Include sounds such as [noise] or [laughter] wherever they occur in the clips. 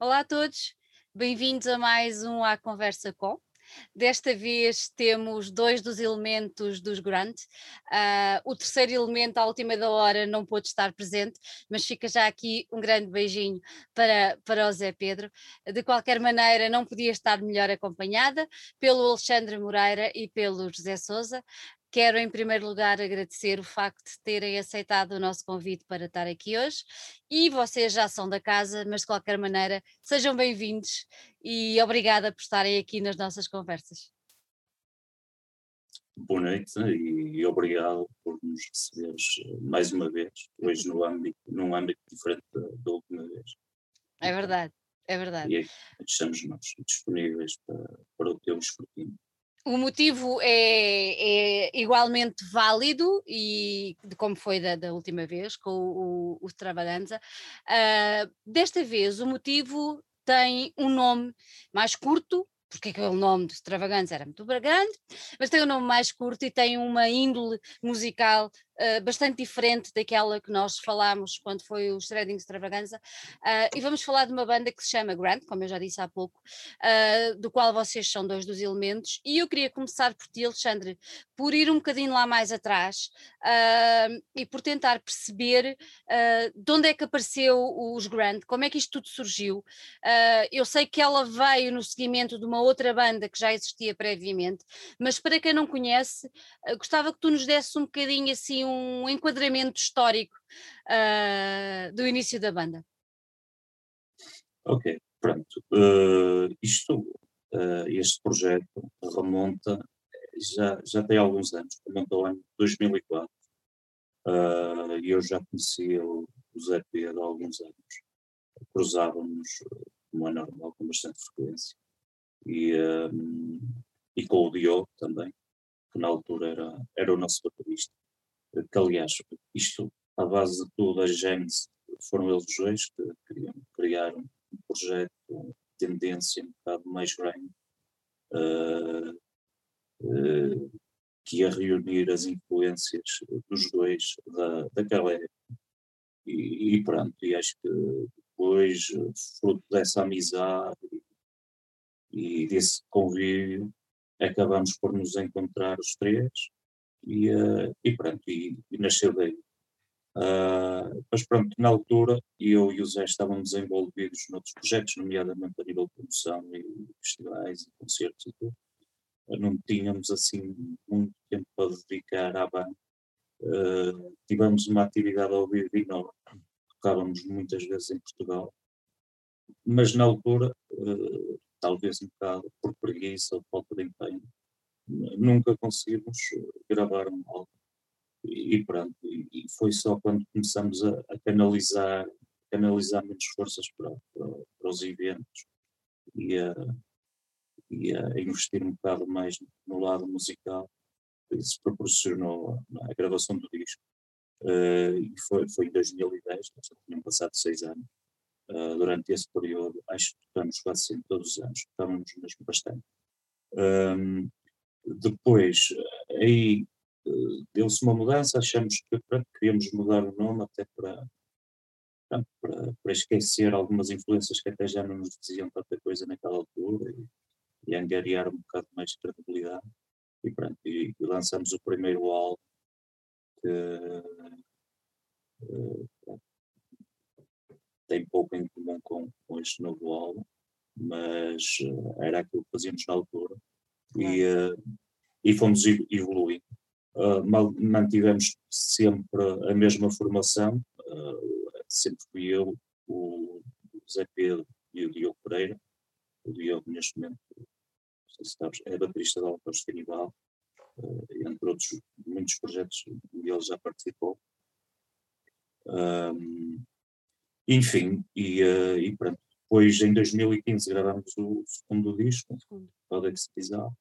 Olá a todos, bem-vindos a mais um A Conversa Com. Desta vez temos dois dos elementos dos Grant. Uh, o terceiro elemento, à última da hora, não pôde estar presente, mas fica já aqui um grande beijinho para, para o Zé Pedro. De qualquer maneira, não podia estar melhor acompanhada pelo Alexandre Moreira e pelo José Souza. Quero, em primeiro lugar, agradecer o facto de terem aceitado o nosso convite para estar aqui hoje. E vocês já são da casa, mas de qualquer maneira, sejam bem-vindos e obrigada por estarem aqui nas nossas conversas. Boa noite e obrigado por nos receberes eh, mais uma vez, hoje no âmbito, num âmbito diferente da, da última vez. É verdade, é verdade. E estamos nós disponíveis para, para o teu escrutínio o motivo é, é, igualmente válido e de como foi da, da última vez com o, o, Extravaganza. Uh, desta vez o motivo tem um nome mais curto, porque aquele nome de Extravaganza era muito grande, mas tem um nome mais curto e tem uma índole musical uh, bastante diferente daquela que nós falámos quando foi o Shredding Extravaganza. Uh, e vamos falar de uma banda que se chama Grant, como eu já disse há pouco, uh, do qual vocês são dois dos elementos. E eu queria começar por ti, Alexandre, por ir um bocadinho lá mais atrás e por tentar perceber de onde é que apareceu os Grant, como é que isto tudo surgiu. eu sei que ela veio no seguimento de uma outra banda que já existia previamente, mas para quem não conhece, gostava que tu nos desse um bocadinho assim um enquadramento histórico uh, do início da banda. Ok, pronto. Uh, isto, uh, este projeto remonta, já, já tem alguns anos, remonta ao ano 2004. E eu já conhecia o, o Zé Pedro há alguns anos. Cruzávamos, como é normal, com bastante frequência. E, e com o Diogo também, que na altura era, era o nosso que aliás, isto, à base de tudo, a Gênesis, foram eles dois que queriam criar um projeto com tendência um bocado mais grande, uh, uh, que ia reunir as influências dos dois da, daquela época. E, e pronto, e acho que depois, fruto dessa amizade e desse convívio, acabamos por nos encontrar os três e, uh, e pronto, e, e nasceu daí. Uh, mas pronto, na altura, eu e o Zé estávamos envolvidos noutros projetos, nomeadamente a nível de promoção e festivais e concertos e tudo. Uh, não tínhamos assim muito tempo para dedicar à banda. Uh, tivemos uma atividade ao vivo enorme, tocávamos muitas vezes em Portugal, mas na altura, talvez um bocado por preguiça ou falta de empenho, nunca conseguimos gravar um álbum. E, pronto, e, foi só quando começamos a, a canalizar, canalizar menos forças para, para, para os eventos e a, e a, investir um bocado mais no lado musical que se proporcionou a, gravação do disco. Uh, e foi, foi em 2010, nós já tinham passado seis anos. Uh, durante esse período, acho que tocamos quase sempre todos os anos, tocávamos mesmo bastante. Um, depois, aí eh, deu-se uma mudança, achamos que queríamos mudar o nome até para, para, para, esquecer algumas influências que até já não nos diziam tanta coisa naquela altura e, e angariar um bocado mais de credibilidade. E pronto, e, e lançamos o primeiro álbum que uh, tem pouco em comum com, com este novo álbum, mas uh, era aquilo que fazíamos na altura e, uh, e fomos evoluindo. Uh, mantivemos sempre a mesma formação, uh, sempre fui eu, o Zé Pedro e o Diogo Pereira. O Diogo, neste momento, se sabes, é baterista da Autores Canibal, entre outros muitos projetos onde ele já participou. Um, enfim, e, e pronto. Depois, em 2015, gravámos o segundo disco, Codex Bizarre,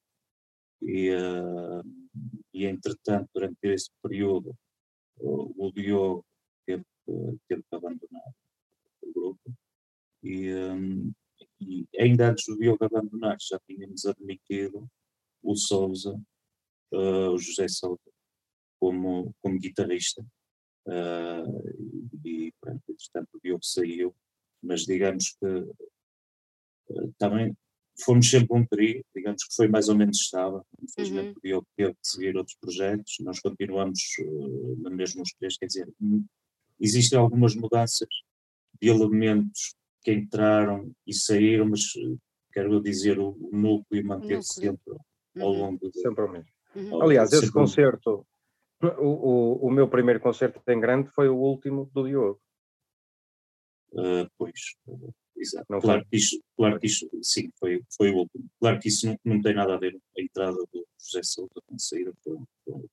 e, uh, e entretanto, durante esse período, o, Diogo teve, teve que abandonar o grupo. E, um, e, ainda antes do Diogo abandonar, já tínhamos admitido o Souza, uh, o José Souza, como, como guitarrista. Uh, e, pronto, entretanto, o Diogo saiu, mas digamos que também fomos sempre um trio, que foi mais ou menos estável. Infelizmente, uhum. eu teve que seguir outros projetos, nós continuamos uh, na mesma os três, quer dizer, existem algumas mudanças de elementos que entraram e saíram, mas quero dizer, o, o núcleo manter-se sempre ao uhum. longo do. Sempre o mesmo. Uhum. Aliás, esse concerto, o, o, o meu primeiro concerto em grande foi o último do Diogo. Uh, pois, exato. Não claro, que isso, claro que isso, sim, foi, foi o último. Claro que isso não, não tem nada a ver a entrada do José Souza com a saída com, com,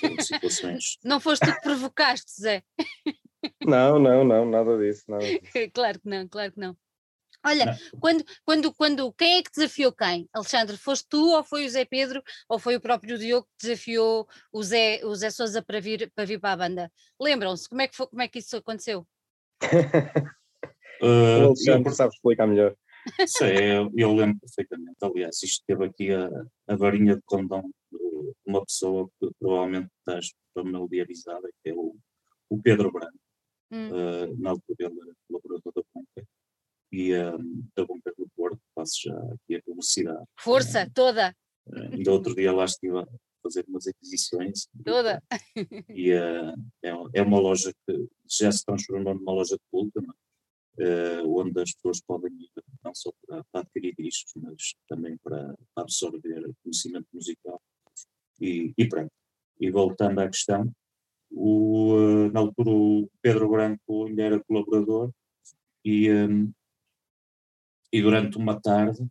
com situações. não foste tu que provocaste, Zé. [laughs] Não, não, não, nada disso, nada disso. claro que não, claro que não. Olha, quando, quando, quando, quem é que desafiou quem? Alexandre, foste tu ou foi o Zé Pedro ou foi o próprio Diogo que desafiou o Zé, o Zé Souza para vir, para vir para a banda? Lembram-se? Como, é que como é que isso aconteceu? [laughs] uh, o Alexandre eu, sabe explicar melhor. Sei, eu, eu, lembro perfeitamente. Aliás, isto teve aqui a, a varinha de condão de uma pessoa que provavelmente estás familiarizada, que é o, o Pedro Branco. Hum. Uh, na altura ele era colaborador da Bunker e um, da Bunker do Porto, passo já aqui a publicidade. Força, toda! Ainda outro dia lá estive a fazer umas aquisições. Toda! E uh, é, é, uma loja que já se transformou numa loja de culto, uh, onde as pessoas podem ir não só para, para adquirir discos, mas também para, para absorver conhecimento musical. E, e pronto. E voltando à questão, o, uh, na altura o Pedro Branco ainda era colaborador e, um, e durante uma tarde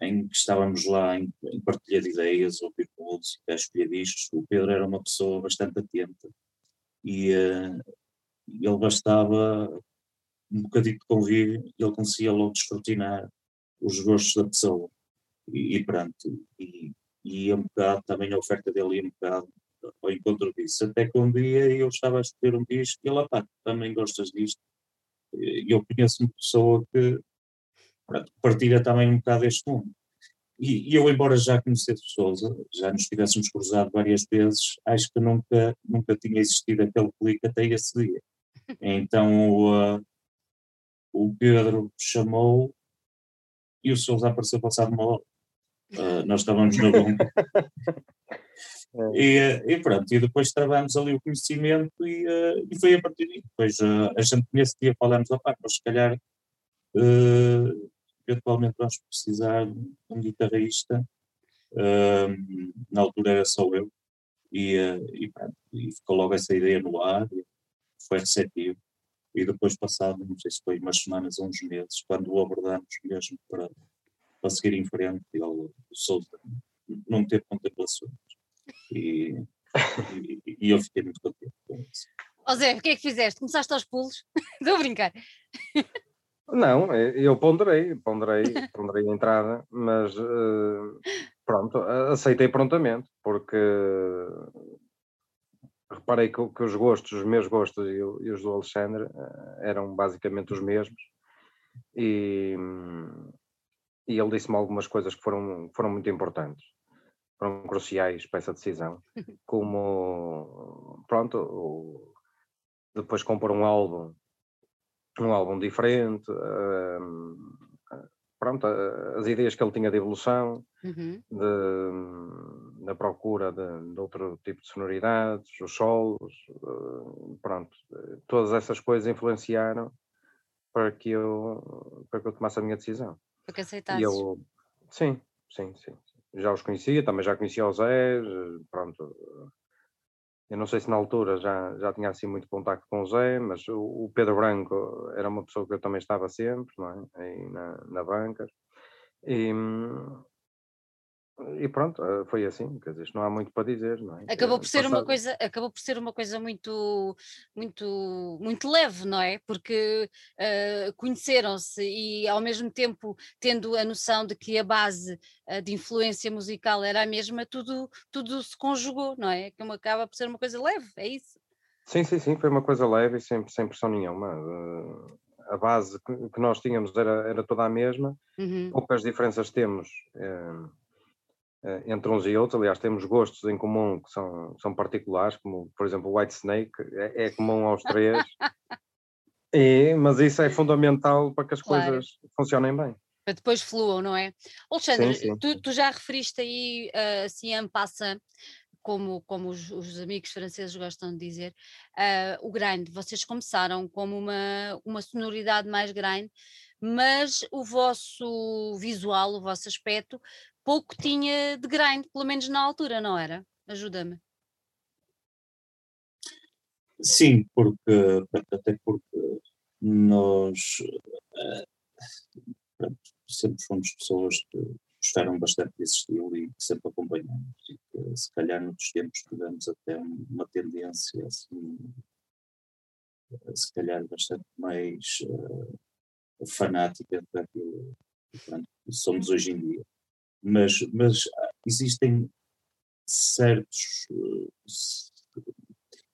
em que estávamos lá em, em partilha de ideias, ouvir música, escolher discos, o Pedro era uma pessoa bastante atenta e ele bastava um bocadinho de convívio ele conseguia logo descortinar os gostos da pessoa e, e pronto, e, e um bocado, também a oferta dele ia um bocado ao encontro disso. Até que um dia eu estava a escolher um disco e ele, pá, também gostas disto? E eu conheço uma pessoa que pronto, partilha também um bocado este mundo. E, e, eu, embora já conhecesse Souza, já nos tivéssemos cruzado várias vezes, acho que nunca, nunca tinha existido aquele clique até esse dia. [laughs] Então uh, o Pedro chamou e o Souza apareceu passado uma hora. Uh, nós estávamos na bomba. [laughs] É. E, e, pronto, e depois trabalhamos ali o conhecimento e, uh, e foi a partir daí. Depois uh, a gente nesse dia falamos, opá, mas se calhar uh, eventualmente vamos precisar de um guitarrista. na altura era só eu. E, e, pronto, e ficou logo essa ideia no ar, foi receptivo. E depois passado, não sei se foi umas semanas ou uns meses, quando o abordamos mesmo para, para seguir em frente, ele, o Souza não teve contemplações e, e, e, eu fiquei muito contente com isso. Ó Zé, o que é que fizeste? Começaste aos pulos? [laughs] Estou a brincar. Não, eu ponderei, ponderei, ponderei a entrada, mas uh, pronto, aceitei prontamente, porque reparei que, que, os gostos, os meus gostos e, e os do Alexandre uh, eram basicamente os mesmos, e, e ele disse-me algumas coisas que foram, foram muito importantes foram cruciais para essa decisão, [laughs] como pronto, depois compor um álbum, um álbum diferente, hum, pronto, as ideias que ele tinha de evolução, uhum. de, da procura de, de, outro tipo de sonoridades, os solos, hum, pronto, todas essas coisas influenciaram para que eu, para que eu tomasse a minha decisão. Para que aceitasses. Eu, sim, sim, sim já os conhecia, também já conhecia o Zé, pronto. Eu não sei se na altura já, já tinha assim muito contacto com o Zé, mas o, o Pedro Branco era uma pessoa que eu também estava sempre, não é? Aí na, na banca. E, e pronto, eh, foi assim, quer dizer, não há muito para dizer, não é? Acabou eh, por ser uma coisa, acabou por ser uma coisa muito, muito, muito leve, não é? Porque uh, conheceram-se e ao mesmo tempo tendo a noção de que a base uh, de influência musical era a mesma, tudo, tudo se conjugou, não é? Que acaba por ser uma coisa leve, é isso? Sim, sim, sim, foi uma coisa leve e sem, sem pressão nenhuma. Uh, a base que nós tínhamos era, era toda a mesma, uhum. poucas diferenças temos eh, entre uns e outros. Aliás, temos gostos em comum que são, são particulares, como, por exemplo, o White Snake, é, é comum aos [laughs] três. e, mas isso é fundamental para que as claro. coisas funcionem bem. para depois fluam, não é? Alexandre, sim, sim. Tu, tu, já referiste aí uh, assim en passant, como, como os, os, amigos franceses gostam de dizer, uh, o grind. Vocês começaram como uma, uma sonoridade mais grind, mas o vosso visual, o vosso aspecto, pouco tinha de grind, pelo menos na altura, não era? Ajuda-me. Sim, porque até porque nós uh, sempre fomos pessoas que gostaram bastante desse estilo e que sempre acompanhamos. E que, se calhar, noutros tempos tivemos até uma tendência, assim, se calhar, bastante mais uh, fanática do que somos hoje em dia. Mas, mas existem certos. Uh,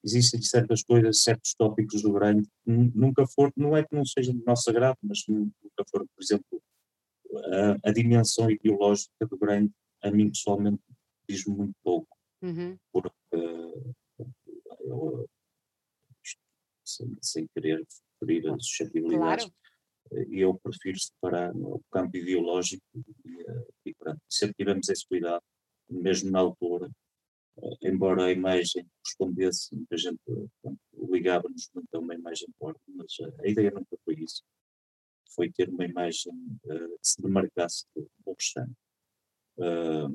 existem certas coisas, certos tópicos do grande que nunca foram, não é que não sejam do nosso agrado, mas nunca foram, por exemplo, a, a dimensão ideológica do grande, a mim pessoalmente, diz-me muito pouco, uhum. porque eu, sem, sem, querer ferir as suscetibilidades, claro. Eu prefiro separar o campo ideológico e, e pronto, sempre tivemos esse cuidado, mesmo na altura, embora a imagem correspondesse, muita gente ligava-nos muito a uma imagem forte, mas a ideia nunca foi isso foi ter uma imagem uh, que se demarcasse do, do restante, uh,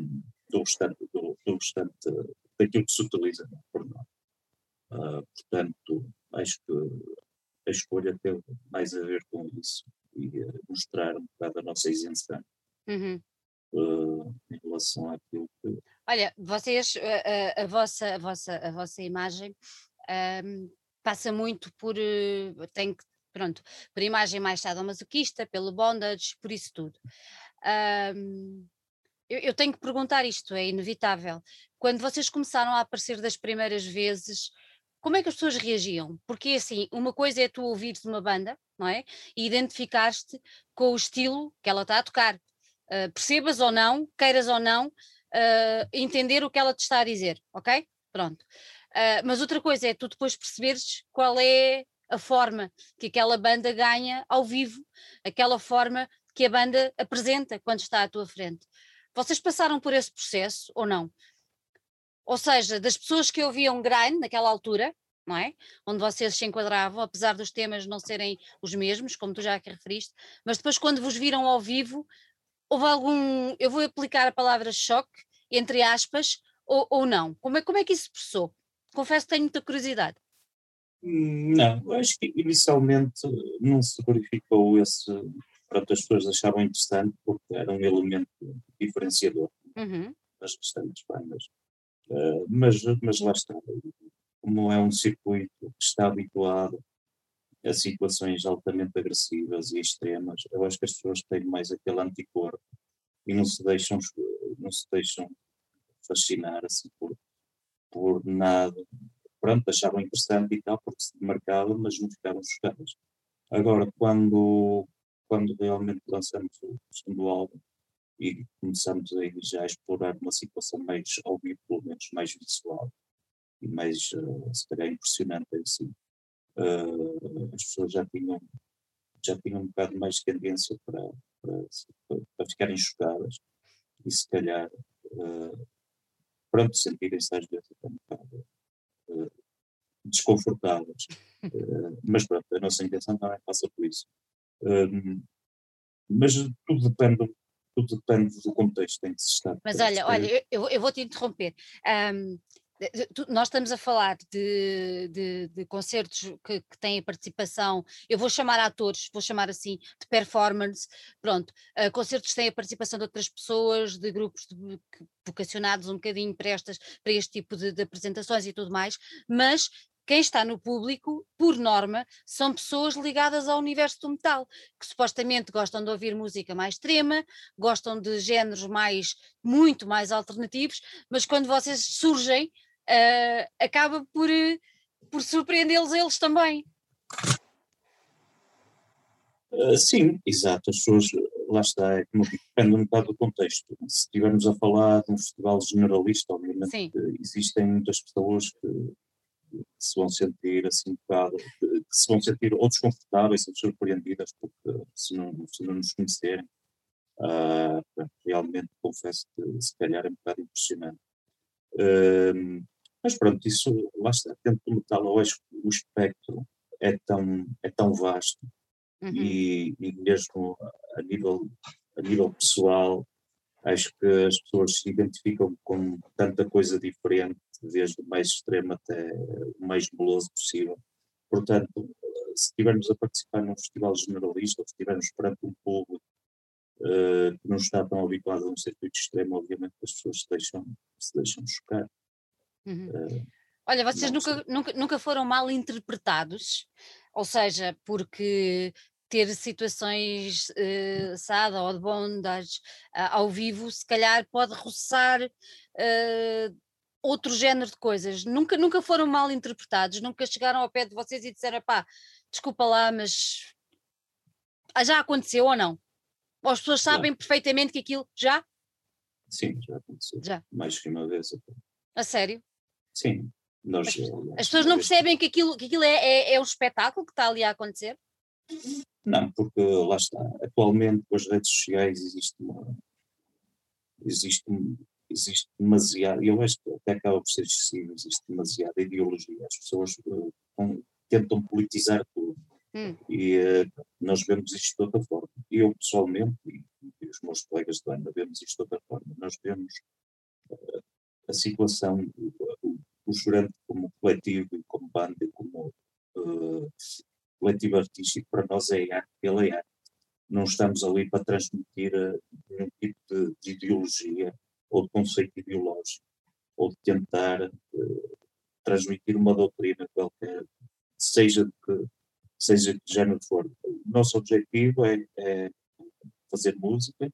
do restante, do, do, restante daquilo que se utiliza pornô. Uh, portanto, acho que a escolha teve mais a ver com isso e uh, mostrar um bocado a nossa isenção uhum. uh, em relação àquilo que. Olha, vocês, a, a, vossa, a, vossa, a vossa imagem um, passa muito por. tem que pronto, por imagem mais sadomasoquista, pelo bondage, por isso tudo. Um, eu, eu, tenho que perguntar isto, é inevitável. Quando vocês começaram a aparecer das primeiras vezes, como é que as pessoas reagiam? Porque assim, uma coisa é tu ouvires uma banda, não é? E identificar-te com o estilo que ela está a tocar. Uh, percebas ou não, queiras ou não, uh, entender o que ela te está a dizer, ok? Pronto. Uh, mas outra coisa é tu depois perceberes qual é a forma que aquela banda ganha ao vivo, aquela forma que a banda apresenta quando está à tua frente. Vocês passaram por esse processo ou não? Ou seja, das pessoas que ouviam grind naquela altura, não é? Onde vocês se enquadravam, apesar dos temas não serem os mesmos, como tu já aqui referiste, mas depois quando vos viram ao vivo, houve algum, eu vou aplicar a palavra choque, entre aspas, ou, ou não? Como é, como é que isso se processou? Confesso que tenho muita curiosidade. Não, acho que inicialmente não se verificou esse. Pronto, as pessoas achavam interessante porque era um elemento diferenciador uhum. das restantes bandas. Uh, mas, mas lá está, como é um circuito que está habituado a situações altamente agressivas e extremas, eu acho que as pessoas têm mais aquele anticorpo e não se deixam, não se deixam fascinar assim por, por nada pronto, achavam interessante e tal, porque se demarcava, mas não ficaram chocadas. Agora, quando, quando realmente lançamos o segundo álbum e começamos aí já a explorar uma situação mais, ao vivo, pelo menos mais visual e mais, uh, se calhar, impressionante assim, uh, as pessoas já tinham, já tinham um bocado mais tendência para, para, para ficarem chocadas e se calhar, uh, pronto, sentirem-se às vezes um bocado desconfortáveis. uh, mas pronto, a nossa intenção também passa por isso. Um, mas tudo depende, tudo depende do contexto em que se está. Mas olha, olha, eu, eu vou te interromper. Um, nós estamos a falar de, de, de concertos que, que, têm a participação, eu vou chamar atores, vou chamar assim, de performance, pronto, uh, concertos que têm a participação de outras pessoas, de grupos de, vocacionados um bocadinho para, estas, para este tipo de, de apresentações e tudo mais, mas quem está no público, por norma, são pessoas ligadas ao universo do metal, que supostamente gostam de ouvir música mais extrema, gostam de géneros mais, muito mais alternativos, mas quando vocês surgem, uh, acaba por, por surpreendê-los eles também. Uh, sim, exato. As pessoas, lá está, é como depende um bocado do contexto. Se estivermos a falar de um festival generalista, obviamente sim. existem muitas pessoas que se vão sentir assim um bocado, que se vão sentir ou desconfortáveis ou surpreendidas porque se não, se não nos conhecerem. Uh, realmente confesso que se calhar é um bocado impressionante. Uh, mas pronto, isso lá está, dentro do metal que o espectro é tão, é tão vasto uhum. e, e, mesmo a nível, a nível pessoal acho que as pessoas se identificam com tanta coisa diferente, desde o mais extremo até o mais meloso possível. Portanto, se estivermos a participar num festival generalista, ou se estivermos perante um público uh, que não está tão habituado a um circuito extremo, obviamente as pessoas se deixam, se deixam chocar. Uhum. Uh, Olha, vocês nunca, nunca, nunca foram mal interpretados, ou seja, porque ter situações uh, sada ou de bondage uh, ao vivo, se calhar pode roçar uh, outro género de coisas. Nunca, nunca foram mal interpretados, nunca chegaram ao pé de vocês e disseram, pá, desculpa lá, mas já aconteceu ou não? Ou as pessoas sabem já. perfeitamente que aquilo já? Sim, já aconteceu. Já. Mais que uma vez. A sério? Sim. Nós, as, as pessoas não percebem que aquilo, que aquilo é, é, é um espetáculo que está ali a acontecer? Não, porque lá está. Atualmente com as redes sociais existe uma. Existe, existe demasiado, eu acho que até acaba por ser excessivo, existe demasiada ideologia. As pessoas uh, com, tentam politizar tudo. Hum. E uh, nós vemos isto de outra forma. Eu, pessoalmente, e, e, os meus colegas de banda, vemos isto de outra forma. Nós vemos uh, a situação, o, o jurante como coletivo e como banda e como uh, coletivo artístico, para nós é arte, ele é arte. Não estamos ali para transmitir nenhum tipo de, de, ideologia ou de conceito ideológico, ou de tentar uh, transmitir uma doutrina qualquer, seja de que, seja de que género for. O nosso objetivo é, é fazer música,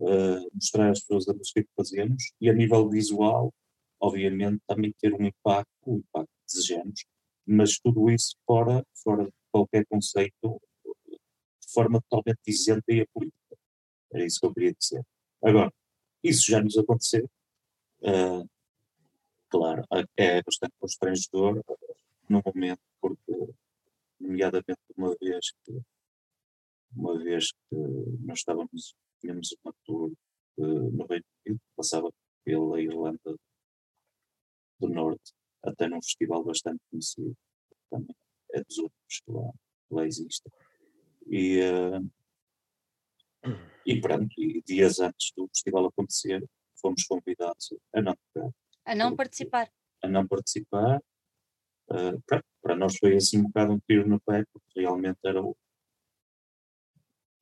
uh, mostrar às pessoas a música que fazemos e a nível visual, obviamente, também ter um impacto, o impacto que desejamos, mas tudo isso fora, fora de qualquer conceito, de forma totalmente isenta e apolítica. Era isso que eu queria dizer. Agora, isso já nos aconteceu. Uh, claro, é bastante constrangedor no momento, porque, nomeadamente, uma vez que, uma vez que nós estávamos, tínhamos uma tour uh, no Reino Unido, passava pela Irlanda do Norte, até num festival bastante conhecido, também é dos outros que lá, lá existe. E, uh, e pronto, e dias antes do festival acontecer, fomos convidados a não A não participar. A não participar. Uh, pronto, para nós foi assim um bocado um tiro no pé, porque realmente era o,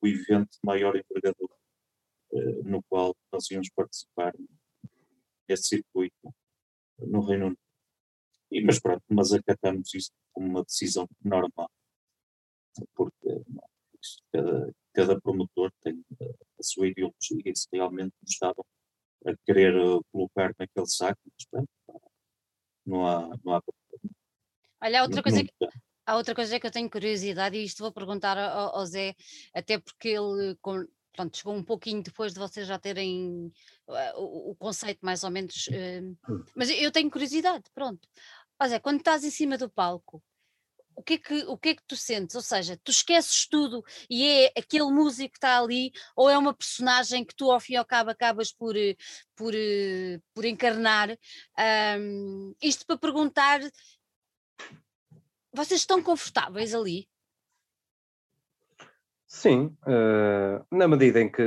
o evento maior envergadura uh, no qual nós íamos participar nesse circuito no Reino Unido. E, mas pronto, mas acatamos isto como uma decisão normal, porque cada, cada promotor tem a sua ideologia e se realmente estavam a querer uh, colocar naquele saco, mas pronto, não há, não há problema. Olha, outra coisa que, há outra coisa que eu tenho curiosidade e isto vou perguntar ao, ao Zé, até porque ele com, pronto, chegou um pouquinho depois de vocês já terem uh, o, o, conceito mais ou menos, uh, mas eu tenho curiosidade, pronto. Ó Zé, quando estás em cima do palco, o que, é que, o que é que tu sentes? Ou seja, tu esqueces tudo e é aquele músico que está ali, ou é uma personagem que tu ao fim e ao cabo acabas por, eh, por, eh, por encarnar? Um, isto para perguntar, vocês estão confortáveis ali? Sim, uh, na medida em que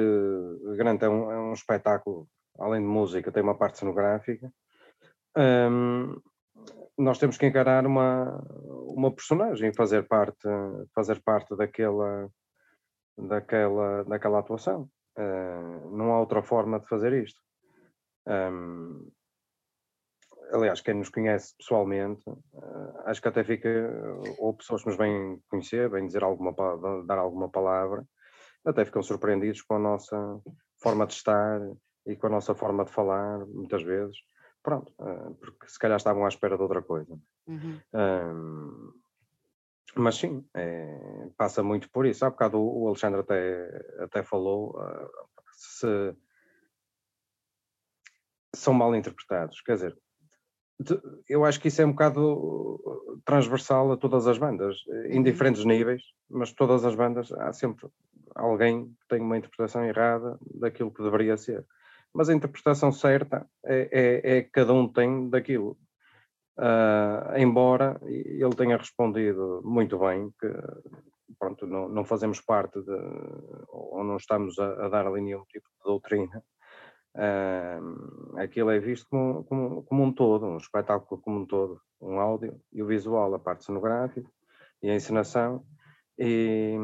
Grande é um, é um espetáculo, além de música, tem uma parte cenográfica. Um, nós temos que encarar uma, uma personagem, fazer parte, fazer parte daquela, daquela, daquela atuação. Uh, não há outra forma de fazer isto. Um, aliás, quem nos conhece pessoalmente, uh, acho que até fica, ou pessoas que nos vêm conhecer, vêm dizer alguma, dar alguma palavra, até ficam surpreendidos com a nossa forma de estar e com a nossa forma de falar, muitas vezes pronto, uh, porque se calhar estavam à espera de outra coisa. Uhum. Uh, mas sim, é, passa muito por isso. Há bocado o, Alexandre até, até falou uh, se são mal interpretados. Quer dizer, eu acho que isso é um bocado transversal a todas as bandas, em uhum. diferentes níveis, mas todas as bandas há sempre alguém que tem uma interpretação errada daquilo que deveria ser. Mas a interpretação certa é, é, é que cada um tem daquilo. Uh, embora ele tenha respondido muito bem, que pronto, não, não fazemos parte de, ou não estamos a, a dar ali nenhum tipo de doutrina, uh, aquilo é visto como, como, como, um todo, um espetáculo como um todo, um áudio e o visual, a parte cenográfica e a encenação, e,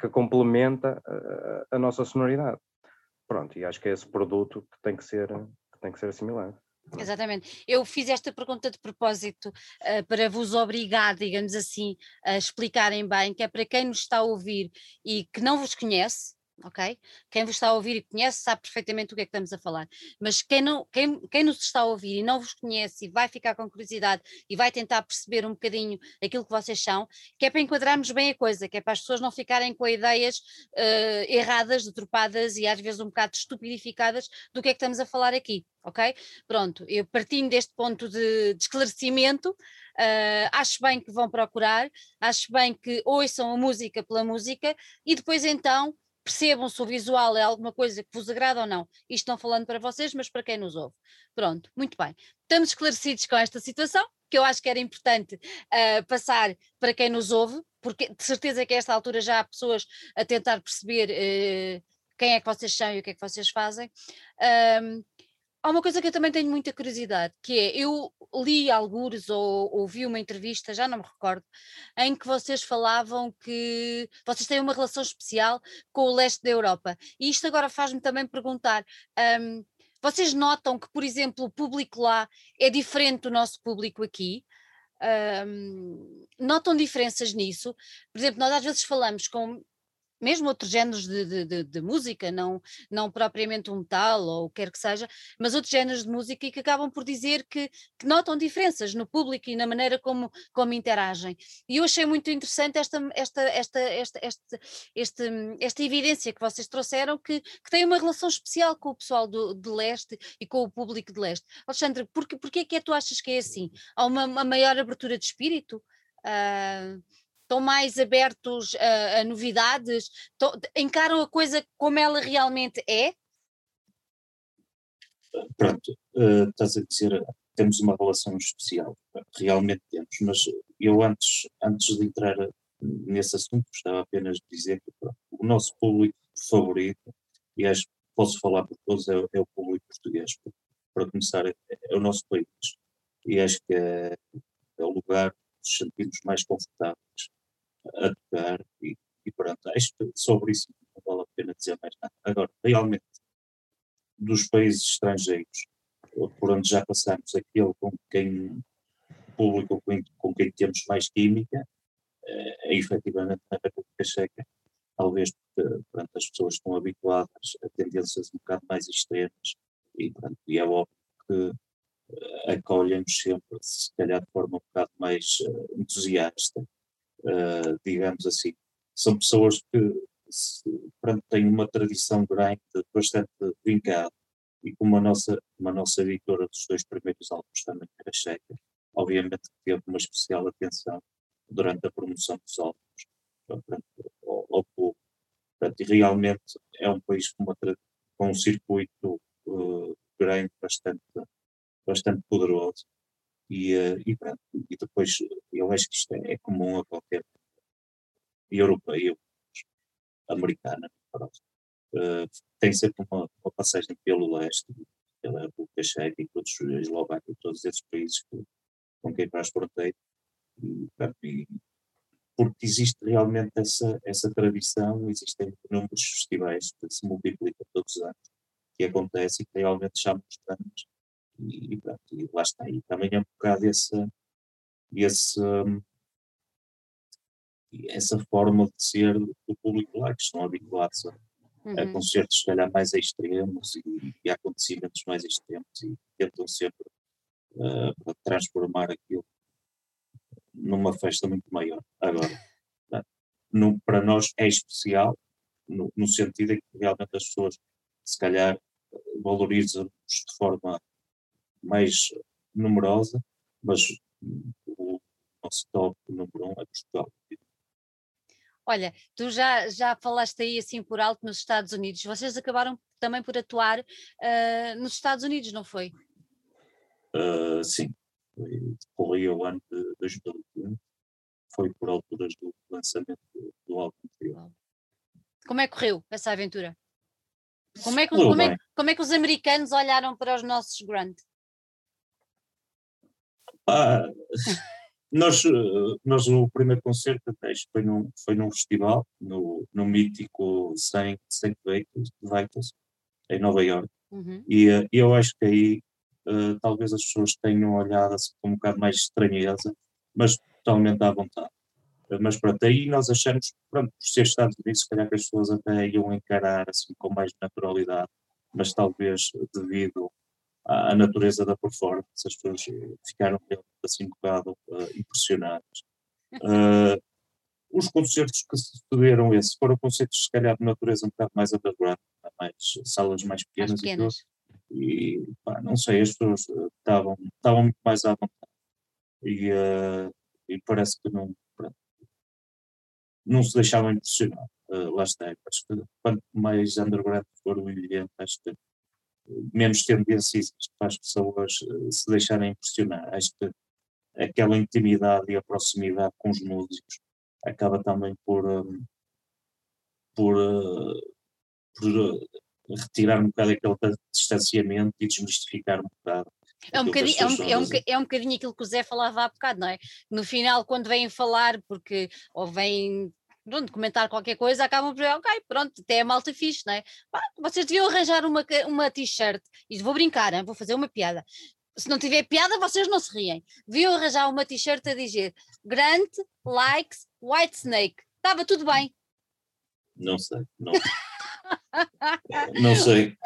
que complementa a, a, nossa sonoridade. Pronto, e acho que é esse produto que tem que ser, que tem que ser assimilado. Exatamente. Eu fiz esta pergunta de propósito uh, para vos obrigar, digamos assim, a explicarem bem, que é para quem nos está a ouvir e que não vos conhece, ok? Quem vos está a ouvir e conhece sabe perfeitamente o que é que estamos a falar. Mas quem, não, quem, quem nos está a ouvir e não vos conhece e vai ficar com curiosidade e vai tentar perceber um bocadinho aquilo que vocês são, que é para enquadrarmos bem a coisa, que é para as pessoas não ficarem com ideias uh, erradas, deturpadas e às vezes um bocado estupidificadas do que é que estamos a falar aqui, ok? Pronto, eu partindo deste ponto de, de esclarecimento, Uh, acho bem que vão procurar, acho bem que ouçam a música pela música e depois então percebam se o visual é alguma coisa que vos agrada ou não. Isto não falando para vocês, mas para quem nos ouve. Pronto, muito bem. Estamos esclarecidos com esta situação, que eu acho que era importante uh, passar para quem nos ouve, porque de certeza que a esta altura já há pessoas a tentar perceber uh, quem é que vocês são e o que é que vocês fazem. Há uma coisa que eu também tenho muita curiosidade, que é, eu li algures ou ouvi uma entrevista, já não me recordo, em que vocês falavam que vocês têm uma relação especial com o leste da Europa. E isto agora faz-me também perguntar, um, vocês notam que, por exemplo, o público lá é diferente do nosso público aqui? Um, notam diferenças nisso? Por exemplo, nós às vezes falamos com mesmo outros géneros de, de, de, de, música, não, não propriamente um metal ou o que quer que seja, mas outros géneros de música e que acabam por dizer que, que, notam diferenças no público e na maneira como, como interagem. E eu achei muito interessante esta, esta, esta, esta, esta, esta, esta evidência que vocês trouxeram que, que tem uma relação especial com o pessoal do, de leste e com o público de leste. Alexandre, porquê, porquê é que tu achas que é assim? Há uma, uma maior abertura de espírito? Uh, estão mais abertos a, a novidades, estão, encaram a coisa como ela realmente é? Pronto, uh, estás a dizer, temos uma relação especial, realmente temos, mas eu antes, antes de entrar nesse assunto gostava apenas de dizer que pronto, o nosso público favorito, e acho que posso falar por todos, é, é o público português, para começar é, é, o nosso país, e acho que é, é o lugar nos sentimos mais confortáveis a tocar e, e pronto, acho que sobre isso não vale a pena dizer mais nada. Agora, realmente, dos países estrangeiros, por onde já passamos, aquele com quem público com, com quem temos mais química, é, é efetivamente na República Checa, talvez porque pronto, as pessoas estão habituadas a tendências um bocado mais extremas e, pronto, e é óbvio que uh, acolhem-nos sempre, se calhar de forma um bocado mais uh, entusiasta uh, digamos assim. São pessoas que se, pronto, têm uma tradição grande, bastante vincada, e como a nossa, como a nossa editora dos dois primeiros álbuns também era checa, obviamente teve uma especial atenção durante a promoção dos álbuns ao, ao povo. Portanto, e realmente é um país com, uma, com um circuito uh, grande, bastante, bastante poderoso, e, uh, e, pronto, e depois eu acho que isto é, comum a qualquer europeu, americana, uh, tem sempre uma, uma, passagem pelo leste, pela República Checa e todos os Eslováquia, todos esses países que, com quem faz fronteira. Porque existe realmente essa, essa tradição, existem inúmeros festivais que se multiplicam todos os anos, que acontecem e que realmente chamam os anos e, e, pronto, e lá está. E também é um bocado esse, esse, essa forma de ser do público lá, que estão habituados a, uhum. a concertos, se calhar, mais extremos e, e acontecimentos mais extremos e tentam sempre uh, transformar aquilo numa festa muito maior. Agora, no, para nós é especial, no, no, sentido em que realmente as pessoas, se calhar, valorizam-nos de forma mais numerosa, mas o nosso top número um é Portugal. Olha, tu já, já falaste aí assim por alto nos Estados Unidos, vocês acabaram também por atuar uh, nos Estados Unidos, não foi? Uh, sim, foi o ano de 2020, foi por alturas do lançamento do, álbum anterior. Como é que correu essa aventura? Como é, que, como, é, como é que os americanos olharam para os nossos Grant? Ah, nós, nós, o primeiro concerto até foi num, foi num festival, no, no mítico. St. Vitus, em Nova York. Uhum. E uh, eu acho que aí uh, talvez as pessoas tenham olhado assim com um bocado mais estranheza, mas totalmente à vontade. Uh, mas pronto, aí nós achamos, pronto, por ser Estados Unidos, se calhar que as pessoas até iam encarar assim com mais naturalidade, mas talvez devido à, à natureza da performance, as pessoas ficaram assim um bocado impressionadas. [laughs] os concertos que sucederam esse foram concertos, se calhar, de natureza um bocado mais underground, mais, salas mais pequenas, mais pequenas. e tudo. E pá, não sei, as pessoas eh, estavam, estavam muito mais à vontade. E, uh, e parece que não, não se deixavam impressionar. Uh, lá está, acho que quanto mais underground for o evento, acho que menos tendência para as pessoas se deixarem impressionar. Acho que aquela intimidade e a proximidade com os músicos acaba também por, um, por uh, por eh, retirar um bocado aquele distanciamento e desmistificar um bocado. É um, bocadinho, é, um, é, um, é um bocadinho aquilo que o Zé falava há bocado, não é? No final, quando vêm falar, porque ou vêm pronto, comentar qualquer coisa, acabam por dizer, ok, pronto, até é malta fixe, não é? Pá, vocês deviam arranjar uma, uma t-shirt, e vou brincar, hein? vou fazer uma piada. Se não tiver piada, vocês não se riem. Deviam arranjar uma t-shirt a dizer Grant likes White Snake. Estava tudo bem. Não sei, não. [laughs] Não sei.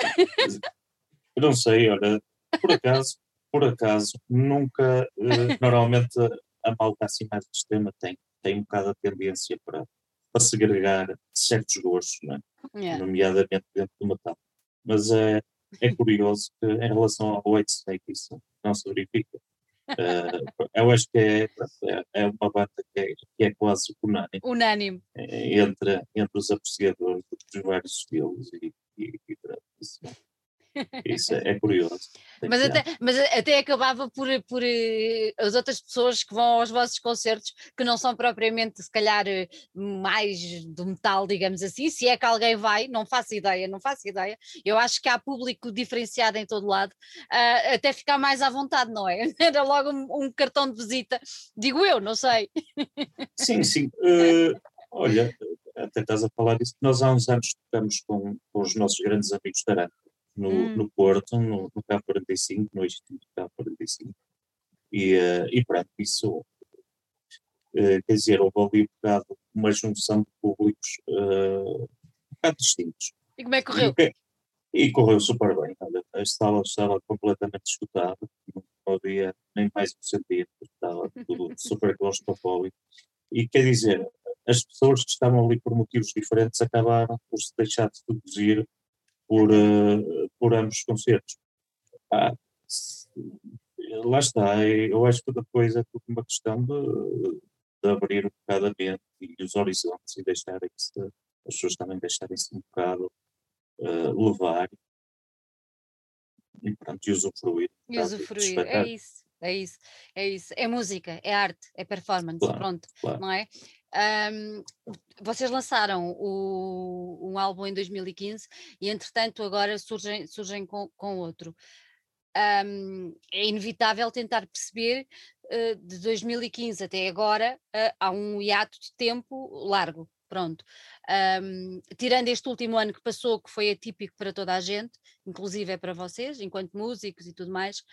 Não sei, olha, por acaso, por acaso, nunca, eh, normalmente a malta assim mais extrema tem, tem um bocado a tendência para, para segregar certos gostos, não é? Yeah. nomeadamente dentro do metal. Mas é, é curioso que em relação ao White Snake isso não se verifica. Uh, [laughs] eu acho que é, é, é uma banda que é, que é quase unânime, unânime. Entre, entre os apreciadores dos vários estilos e, e, e isso é, é curioso. Mas até, mas até acabava por, por eh, as outras pessoas que vão aos vossos concertos, que não são propriamente, se calhar, eh, mais do metal, digamos assim, se é que alguém vai, não faço ideia, não faço ideia. Eu acho que há público diferenciado em todo lado, uh, até ficar mais à vontade, não é? [laughs] Era logo um, um, cartão de visita, digo eu, não sei. Sim, sim. Uh, [laughs] olha, até estás a falar disso, nós há uns anos tocamos com, com os nossos grandes amigos Arana no, hum. no Porto, no, no K45, no Instituto K45. E, uh, e pronto, isso uh, quer dizer, houve ali um bocado uma junção de públicos uh, um bocado distintos. E como é que correu? E, e correu super bem. Olha, a sala estava completamente escutada, não havia nem mais um centímetro, estava tudo [laughs] super claustrofóbico. E quer dizer, as pessoas que estavam ali por motivos diferentes acabaram por se deixar de seduzir por, uh, por ambos os concertos. Ah, lá está, eu acho que depois é tudo uma questão de, de abrir um bocado a mente e os horizontes e deixarem-se, as pessoas também deixarem-se um bocado uh, levar e pronto, e usufruir. E usufruir, é isso, é isso, é isso. É música, é arte, é performance, claro, pronto, claro. não é? Um, vocês lançaram o, um álbum em 2015 e, entretanto, agora surgem, surgem com, com outro. Um, é inevitável tentar perceber uh, de 2015 até agora uh, há um hiato de tempo largo. Pronto. Um, tirando este último ano que passou, que foi atípico para toda a gente, inclusive é para vocês, enquanto músicos e tudo mais,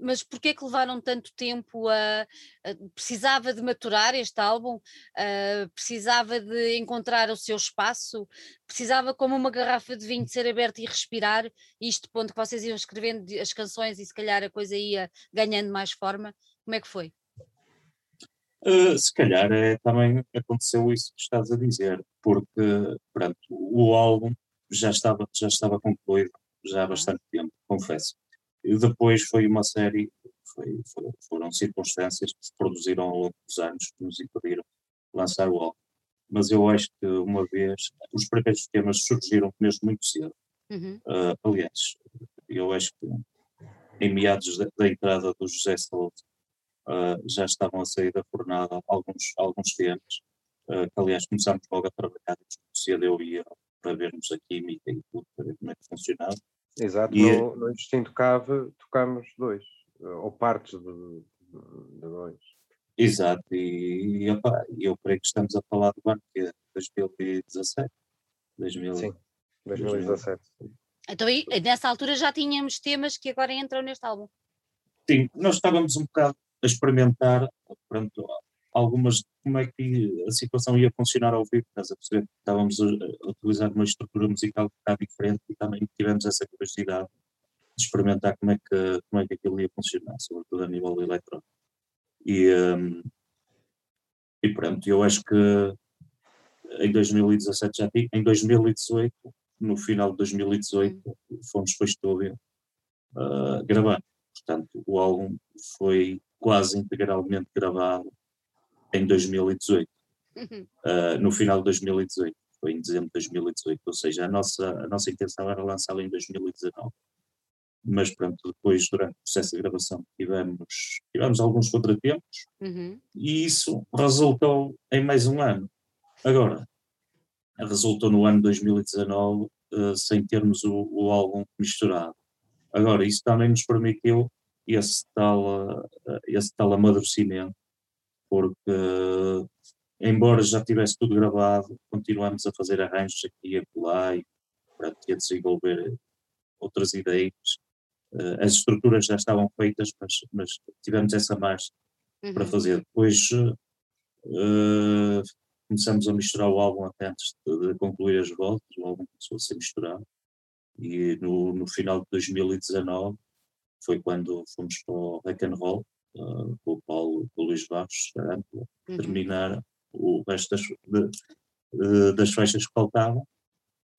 Mas porquê é que levaram tanto tempo a, a, precisava de maturar este álbum, uh, precisava de encontrar o seu espaço, precisava como uma garrafa de vinho de ser aberta e respirar, isto ponto que vocês iam escrevendo as canções e se calhar a coisa ia ganhando mais forma, como é que foi? Uh, se calhar é, também aconteceu isso que estás a dizer, porque pronto, o álbum já estava, já estava concluído já há bastante tempo, confesso. E depois foi uma série foi, foram circunstâncias que se produziram ao longo dos anos que nos impediram lançar o álbum. Mas eu acho que uma vez, os primeiros temas surgiram mesmo muito cedo. Uhum. Uh, aliás, eu acho que em meados da, da entrada do José Saúde uh, já estavam a sair da fornada alguns, alguns temas, uh, que aliás começámos logo a trabalhar cedo, eu ia para vermos a química e tudo, para ver como é que funcionava. Exato, e, no, no Instinto Cave tocámos dois, ou partes de, de dois. Exato, e, e opa, eu creio que estamos a falar do ano que é 2017. 2000, Sim, 2017. Então, aí, nessa altura já tínhamos temas que agora entram neste álbum. Sim, nós estávamos um bocado a experimentar pronto, algumas como é que a situação ia funcionar ao vivo, estás a perceber? Estávamos a, utilizar uma estrutura musical que está diferente e também tivemos essa curiosidade de experimentar como é que, como é que aquilo ia funcionar, sobretudo a nível eletrónico. E, um, e pronto, eu acho que em 2017 já tinha, em 2018, no final de 2018, fomos para o estúdio uh, gravar. Portanto, o álbum foi quase integralmente gravado em 2018, uhum. uh, no final de 2018, foi em dezembro de 2018, ou seja, a nossa, a nossa intenção era lançá-lo em 2019 mas pronto, depois durante o processo de gravação tivemos, tivemos alguns contratempos uhum. e isso resultou em mais um ano. Agora, resultou no ano 2019 uh, eh, sem termos o, o, álbum misturado. Agora, isso também nos permitiu esse tal, uh, esse tal amadurecimento, porque embora já tivesse tudo gravado, continuamos a fazer arranjos aqui e acolá e para desenvolver outras ideias uh, as estruturas já estavam feitas, mas, mas tivemos essa marcha uhum. para fazer. Depois uh, começamos a misturar o álbum até antes de, de, concluir as voltas, o álbum começou a ser misturado. E no, no final de 2019 foi quando fomos para o Rock and Roll, uh, com o Paulo, com o Luís Barros, uhum. terminar o resto das, de, das faixas que faltavam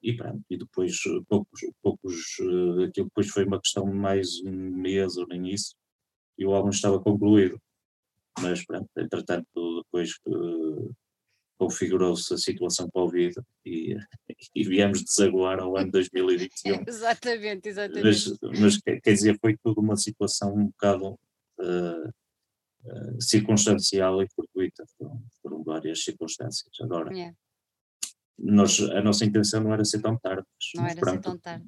e pronto, e depois eh, poucos, poucos uh, aquilo depois foi uma questão de mais um mês ou nem isso, e o álbum estava concluído. Mas pronto, entretanto depois uh, configurou-se a situação Covid e, [laughs] e viemos desaguar ao ano [laughs] 2021. exatamente, exatamente. Mas, mas, quer dizer, foi tudo uma situação um bocado uh, uh, circunstancial e fortuita, foram, foram várias circunstâncias. Agora, yeah nós, a nossa intenção não era ser tão tarde. Não era pronto, ser tão tarde.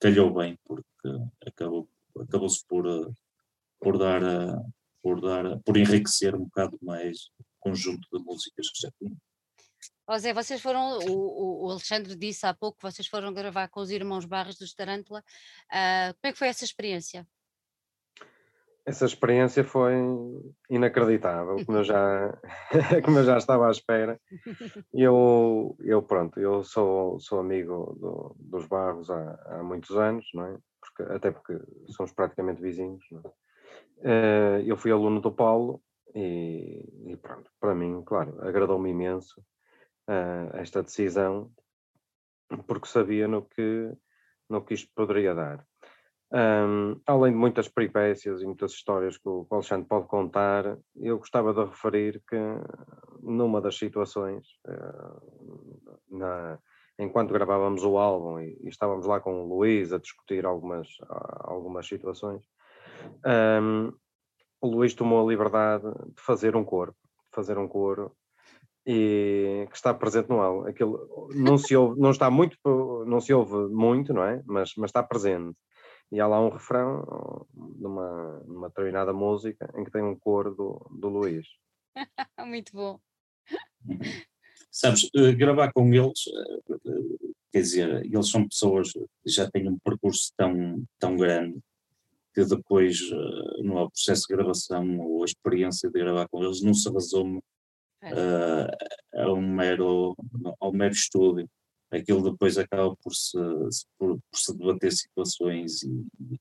Calhou bem, porque acabou, acabou-se por, por dar, por dar, por enriquecer um bocado mais o conjunto de músicas que já tinha. José, vocês foram, o, o, Alexandre disse há pouco, vocês foram gravar com os irmãos Barros dos Tarântula. Uh, como é que foi essa experiência? Essa experiência foi inacreditável, como eu já, [laughs] como eu já estava à espera. Eu, eu pronto, eu sou, sou amigo do, dos Barros há, há muitos anos, não é? Porque, até porque somos praticamente vizinhos. É? Eu fui aluno do Paulo e, e pronto, para mim, claro, agradou-me imenso uh, esta decisão, porque sabia no que, no que isto poderia dar. Um, além de muitas peripécias e muitas histórias que o Alexandre pode contar, eu gostava de referir que numa das situações, uh, na, enquanto gravávamos o álbum e, e, estávamos lá com o Luís a discutir algumas, algumas situações, um, o Luís tomou a liberdade de fazer um coro, fazer um coro e que está presente no álbum. Aquilo não se ouve, não está muito, não se ouve muito, não é? Mas, mas está presente e há lá um refrão numa, numa determinada música em que tem um coro do, do Luís. [laughs] Muito bom. Sabes, eh, gravar com eles, eh, quer dizer, eles são pessoas que já têm um percurso tão, tão grande que depois, eh, no processo de gravação ou a experiência de gravar com eles, não se resume uh, a, um mero, a um mero estúdio aquilo depois acaba por se, por, por se debater situações e,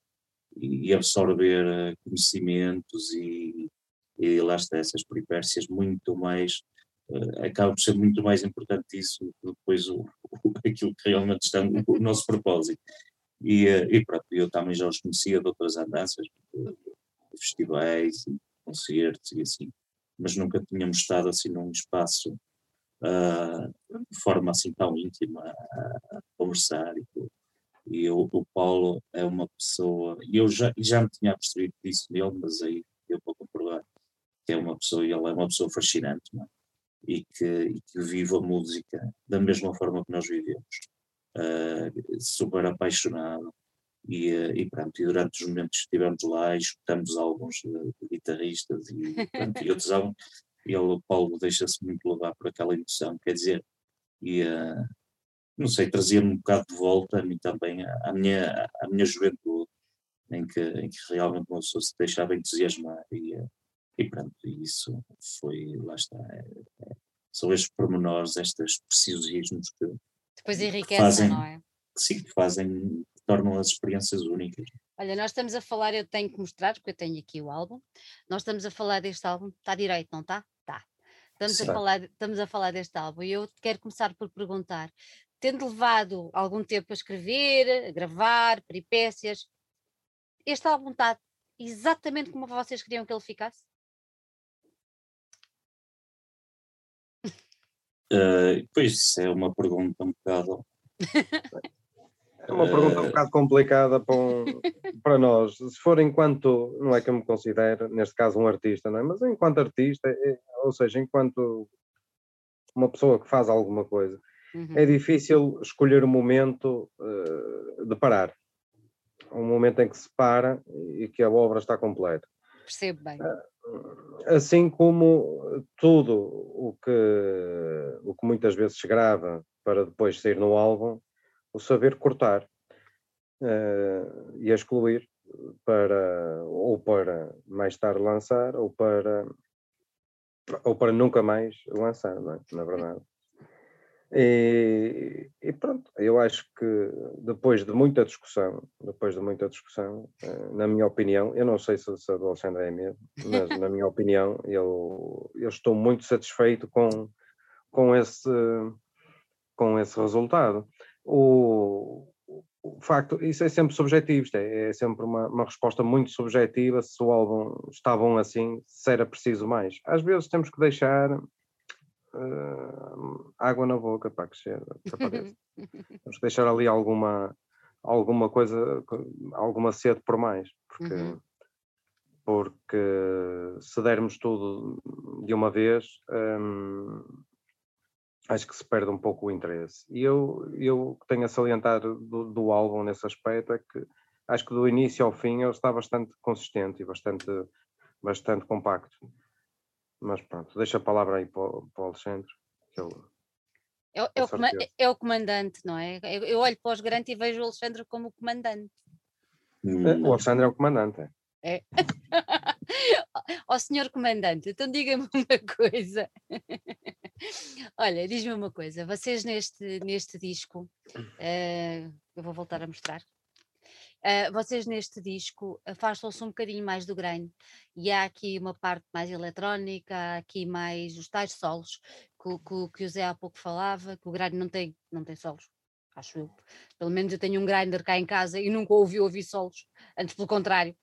e absorver eh, conhecimentos e, e lá está essas peripécias muito mais uh, acaba por ser muito mais importante isso do que depois o, [laughs] aquilo que realmente está no o nosso propósito. E, uh, e pronto, eu também já os conhecia de outras andanças festivais, concertos e assim, mas nunca tínhamos estado assim num espaço uh, de forma assim tão íntima a, conversar e tudo. E eu, o Paulo é uma pessoa, e eu já, já me tinha percebido disso nele, mas aí eu vou comprovar que é uma pessoa, ele é uma pessoa fascinante, é? e, que, e que vive a música da mesma forma que nós vivemos, uh, super apaixonado, e, uh, e, pronto, e durante os momentos que estivemos lá, escutamos alguns de guitarristas e, pronto, e outros ele, o Paulo, deixa-se muito levar por aquela emoção, quer dizer, e uh, não sei, trazia-me um bocado de volta a mim também, à minha, à minha juventude, em que, em que realmente uma pessoa se deixava entusiasmar e, e pronto, isso foi, lá está, é, é, são estes pormenores, estes preciosismos que depois enriquecem, não é? Que sim, que fazem, que tornam as experiências únicas. Olha, nós estamos a falar, eu tenho que mostrar, porque eu tenho aqui o álbum, nós estamos a falar deste álbum, está direito, não está? Estamos a, falar, estamos a falar deste álbum e eu quero começar por perguntar tendo levado algum tempo a escrever, a gravar, peripécias, este álbum está exatamente como vocês queriam que ele ficasse? Uh, pois, é uma pergunta um bocado. [laughs] É uma pergunta um bocado complicada para, um, para nós. Se for enquanto, não é que eu me considero, neste caso, um artista, não é? mas enquanto artista, é, ou seja, enquanto uma pessoa que faz alguma coisa, Uhum. É difícil escolher o momento uh, de parar. Um momento em que se para e que a obra está completa. Percebo bem. Uh, assim como tudo o que, o que muitas vezes se grava para depois sair no álbum, o saber cortar uh, e excluir para ou para mais tarde lançar ou para ou para nunca mais lançar, é? na verdade. E, e, pronto, eu acho que depois de muita discussão, depois de muita discussão, eh, na minha opinião, eu não sei se, se a do Alexandre é mesmo, mas na minha [laughs] opinião, eu, eu estou muito satisfeito com, com, esse, com esse resultado. O, o facto, isso é sempre subjetivo, é, é sempre uma, uma resposta muito subjetiva se o álbum está bom assim, se era preciso mais. Às vezes temos que deixar uh, água na boca para crescer. [laughs] Temos que deixar ali alguma, alguma coisa, alguma sede por mais, porque, uhum. porque se dermos tudo de uma vez, um, acho que se perde um pouco o interesse. E eu, eu tenho a salientar do, do álbum nesse aspecto é que acho que do início ao fim ele está bastante consistente e bastante, bastante compacto. Mas pronto, deixa a palavra aí para, o, para o Alexandre. Que ele, é, é, o é, o comandante, não é? Eu, eu olho para os grandes e vejo o Alexandre como o comandante. Hum. O Alexandre é o comandante. É. [laughs] Ó oh, senhor comandante, então diga-me [laughs] uma coisa. Olha, diz-me uma coisa. Vocês neste, neste disco, uh, eu vou voltar a mostrar. Uh, vocês neste disco afastam-se um bocadinho mais do grime e há aqui uma parte mais eletrónica, há aqui mais os tais solos que, que, que o Zé há pouco falava, que o grime não tem, não tem solos, acho eu. Pelo menos eu tenho um grinder cá em casa e nunca ouvi ouvir solos, antes pelo contrário.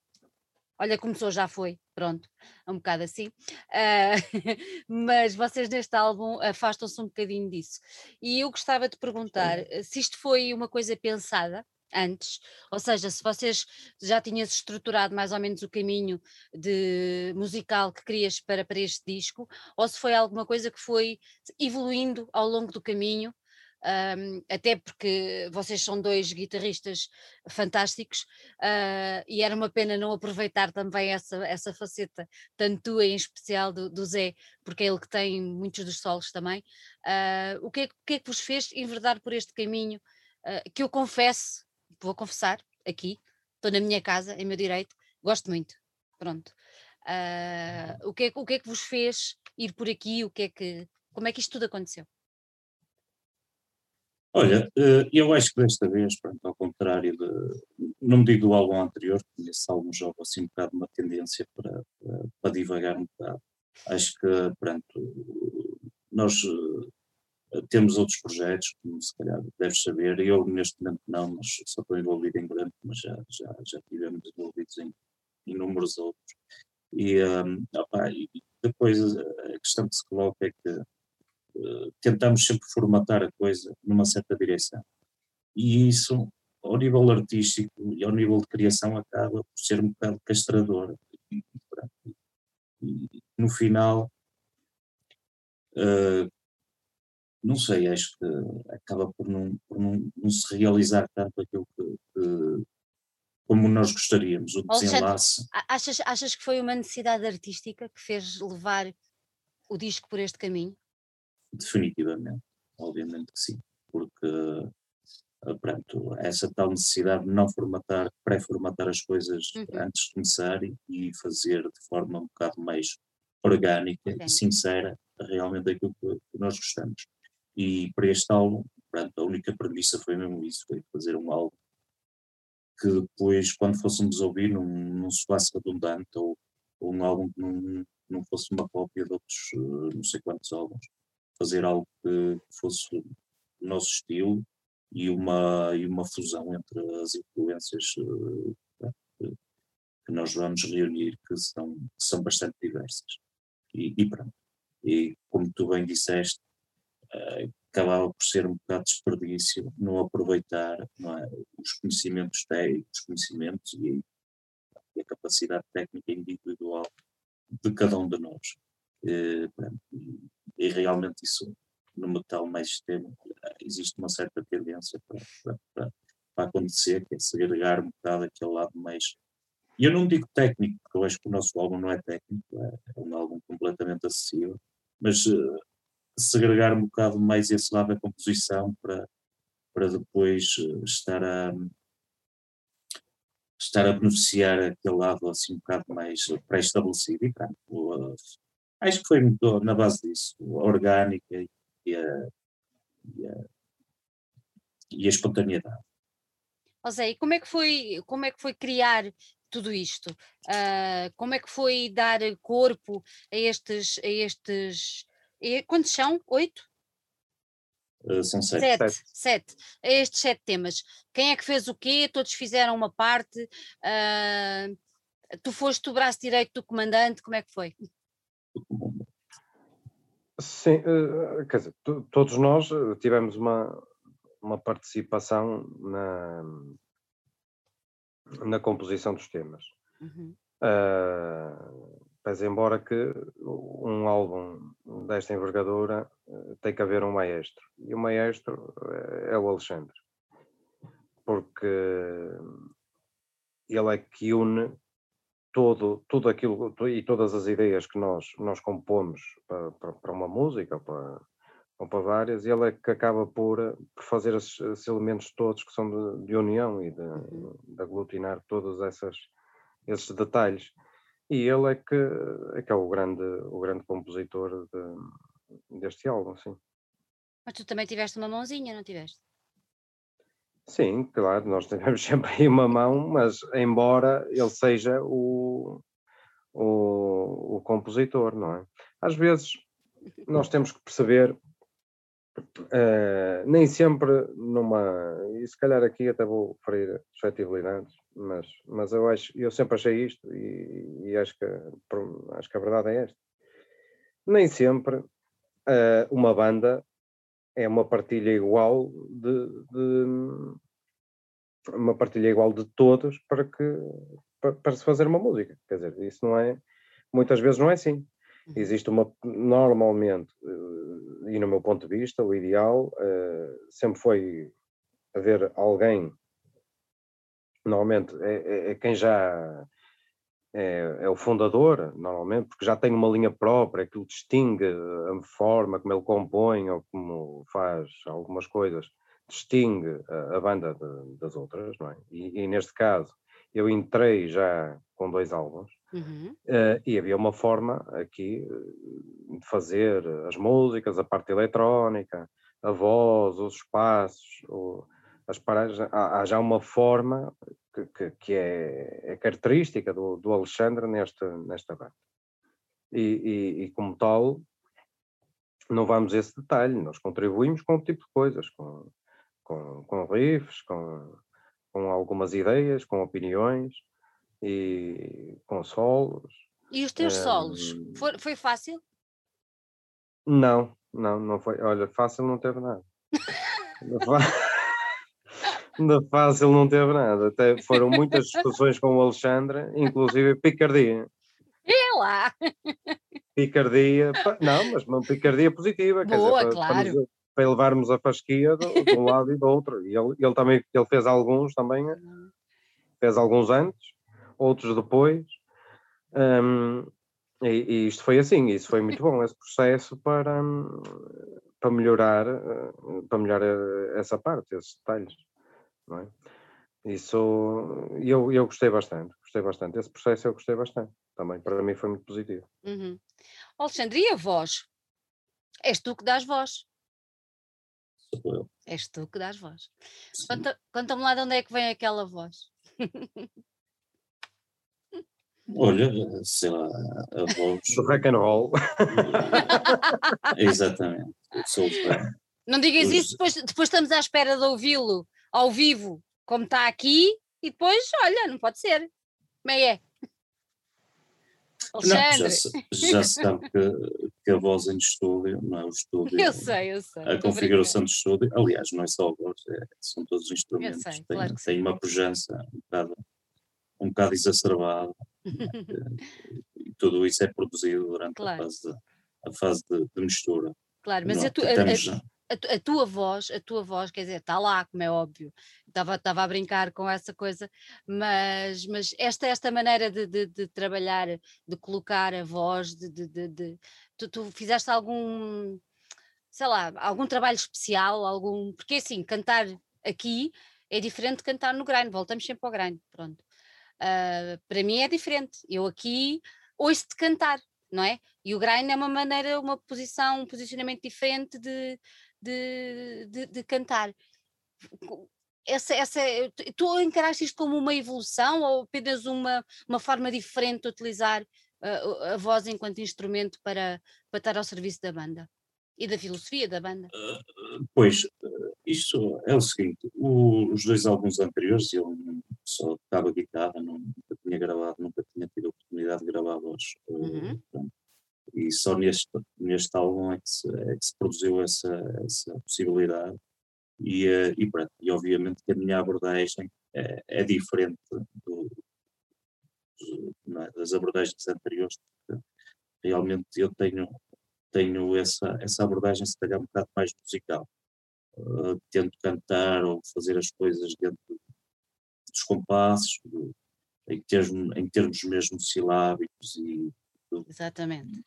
Olha, começou, já foi, pronto, um bocado assim. Uh, [laughs] mas vocês neste álbum afastam-se um bocadinho disso. E eu gostava de perguntar Sim. se isto foi uma coisa pensada, antes, ou seja, se vocês já tinhas estruturado mais ou menos o caminho de musical que querias para, para este disco, ou se foi alguma coisa que foi evoluindo ao longo do caminho, um, até porque vocês são dois guitarristas fantásticos uh, e era uma pena não aproveitar também essa, essa faceta, tanto tua em especial do, do Zé, porque é ele que tem muitos dos solos também. Uh, o, que é, o que é que vos fez enverdar por este caminho? Uh, que eu confesso vou confessar aqui, estou na minha casa, em meu direito, gosto muito. Pronto. O, que é, o que é que vos fez ir por aqui? O que é que, como é que isto tudo aconteceu? Olha, eh, eu acho que desta vez, pronto, ao contrário de, não me digo do álbum anterior, que esse álbum joga assim um bocado uma tendência para, para, para divagar um bocado. Acho que, pronto, nós temos outros projetos, como se calhar deves saber, eu neste momento não, mas só estou envolvido em grande, mas já, já, já estivemos envolvidos em, inúmeros outros. E, um, opa, e depois a questão que se coloca é que tentamos sempre formatar a coisa numa certa direção. E isso, ao nível artístico e ao nível de criação, acaba por ser um bocado castrador. E, e, no final, uh, não sei, acho que acaba por não, por não, não se realizar tanto aquilo que, que, como nós gostaríamos, o desenlace. achas, achas que foi uma necessidade artística que fez levar o disco por este caminho? Definitivamente, obviamente que sim, porque eh, pronto, essa tal necessidade de não formatar, pré-formatar as coisas uhum. antes de começar e, e, fazer de forma um bocado mais orgânica okay. e sincera realmente aquilo que, que nós gostamos. E para este álbum, pronto, a única premissa foi mesmo isso, foi fazer um álbum que depois, quando fôssemos ouvir, não, não soasse redundante ou, ou um álbum que não, não fosse uma cópia de outros eh, não sei quantos álbuns. Fazer algo que fosse o nosso estilo e uma, e uma fusão entre as influências uh, que nós vamos reunir, que são, que são bastante diversas. E, e pronto. E como tu bem disseste, uh, acabava por ser um bocado de desperdício não aproveitar não é, os conhecimentos técnicos, os conhecimentos e, e, a capacidade técnica individual de cada um de nós. E, e, realmente isso, no metal mais extremo, existe uma certa tendência para, para, para, para acontecer, que é segregar um bocado aquele lado mais e eu não digo técnico, porque eu acho que o nosso álbum não é técnico, é, é um álbum completamente acessível, mas uh, segregar um bocado mais esse lado da composição para, para depois estar a estar a beneficiar aquele lado assim um bocado mais pré-estabelecido e pronto, acho que foi muito na base disso, a orgânica e a, e a, e a espontaneidade. José, e como é que foi, como é que foi criar tudo isto? Uh, como é que foi dar corpo a estes, a estes, a, quantos são? Oito? Uh, são sete. Sete, sete. A estes sete temas. Quem é que fez o quê? Todos fizeram uma parte. Uh, tu foste o braço direito do comandante, como é que foi? Sim, quer dizer, todos nós tivemos uma, uma participação na, na composição dos temas. Uhum. Uh, mas embora que um álbum desta envergadura uh, tem que haver um maestro. E o maestro é, é o Alexandre. Porque ele é que une todo, tudo aquilo e todas as ideias que nós, nós compomos para, para, para uma música para, ou para várias, e ele é que acaba por, por fazer esses, esses elementos todos que são de, de união e de, uhum. de, aglutinar todos essas, esses detalhes. E ele é que é, que é o, grande, o grande compositor de, deste álbum, sim. Mas tu também tiveste uma mãozinha, não tiveste? Sim, claro, nós [laughs] tivemos sempre uma mão, mas embora ele seja o, o, o compositor, não é? Às vezes nós temos que perceber Uh, nem sempre numa. E se calhar aqui até vou ferir suscetibilidades, mas, mas eu acho, eu sempre achei isto e, e acho, que, acho que a verdade é esta. Nem sempre uh, uma banda é uma partilha igual de, de, uma partilha igual de todos para que para, para se fazer uma música. Quer dizer, isso não é muitas vezes não é assim. Uhum. Existe uma, normalmente, eh, e no meu ponto de vista, o ideal uh, sempre foi haver alguém, normalmente é, é, é quem já é, é, o fundador, normalmente, porque já tem uma linha própria que o distingue, a forma como ele compõe ou como faz algumas coisas, distingue a, a banda de, das outras, não é? E, e, neste caso, eu entrei já com dois álbuns, Uhum. Uh, e havia uma forma aqui eh, de fazer as músicas, a parte eletrónica, a voz, os espaços, o, as paragens. Há, há, já uma forma que, que, que é, é, característica do, do Alexandre nesta, nesta banda. E, e, e, como tal, não vamos a esse detalhe, nós contribuímos com um tipo de coisas, com, com, com riffs, com, com algumas ideias, com opiniões e com solos. E os teus solos? Foi, foi fácil? Não, não, não foi. Olha, fácil não teve nada. [laughs] Da fácil não teve nada. Até foram muitas discussões com o Alexandre, inclusive picardia. É lá! Picardia, não, mas uma picardia positiva. Boa, dizer, claro. Para, para, para levarmos a fasquia de, de um lado e do outro. E ele, ele também ele fez alguns também, fez alguns antes, outros depois. Um, e, e, isto foi assim, isso foi muito bom, esse processo para, para melhorar, para melhorar essa parte, esses detalhes não é? Isso eu, eu gostei bastante, gostei bastante. Esse processo eu gostei bastante também. Para mim foi muito positivo. Uhum. Alexandre, e a voz? És tu que dás voz. Sou eu. És tu que dás voz. Conta-me conta lá de onde é que vem aquela voz. [laughs] Olha, sei lá, a voz. Do rock and roll. [laughs] Exatamente. Sou Não digas isso, depois, depois estamos à espera de ouvi-lo ao vivo, como está aqui, e depois, olha, não pode ser. Como é que é? Alexandre. Não, já, se, já se sabe que, que, a voz em estúdio, não é o estúdio. Eu sei, eu sei. A configuração de estúdio, aliás, não é só a voz, é, são todos os instrumentos. Sei, tem, claro tem uma pujança um bocado, um bocado exacerbada. [laughs] e tudo isso é produzido durante claro. a fase, de, a fase de, de mistura. Claro, mas a, tu, a, a, a, tua voz, a tua voz, quer dizer, está lá, como é óbvio. Estava, estava a brincar com essa coisa, mas, mas esta, esta maneira de, de, de trabalhar, de colocar a voz, de, de, de tu, tu, fizeste algum, sei lá, algum trabalho especial, algum. Porque assim, cantar aqui é diferente de cantar no grind, voltamos sempre ao grind, pronto. Uh, para mim é diferente. Eu aqui ouço-te cantar, não é? E o grind é uma maneira, uma posição, um posicionamento diferente de, de, de, de cantar. Essa, essa, tu encaraste isto como uma evolução ou apenas uma, uma forma diferente de utilizar a, a voz enquanto instrumento para, para estar ao serviço da banda e da filosofia da banda? Uh, pois, isto é o seguinte: o, os dois álbuns anteriores eu só tocava guitarra, nunca tinha gravado, nunca tinha tido a oportunidade de gravar voz. Uhum. Uh, e só neste, neste álbum é que se, é que se produziu essa, essa possibilidade e, e, pronto, e obviamente que a minha abordagem é, é diferente do, é, das abordagens anteriores, porque realmente eu tenho, tenho essa, essa abordagem se calhar um bocado mais musical. Uh, tento cantar ou fazer as coisas dentro dos compassos, em termos, em termos mesmo silábicos e Exatamente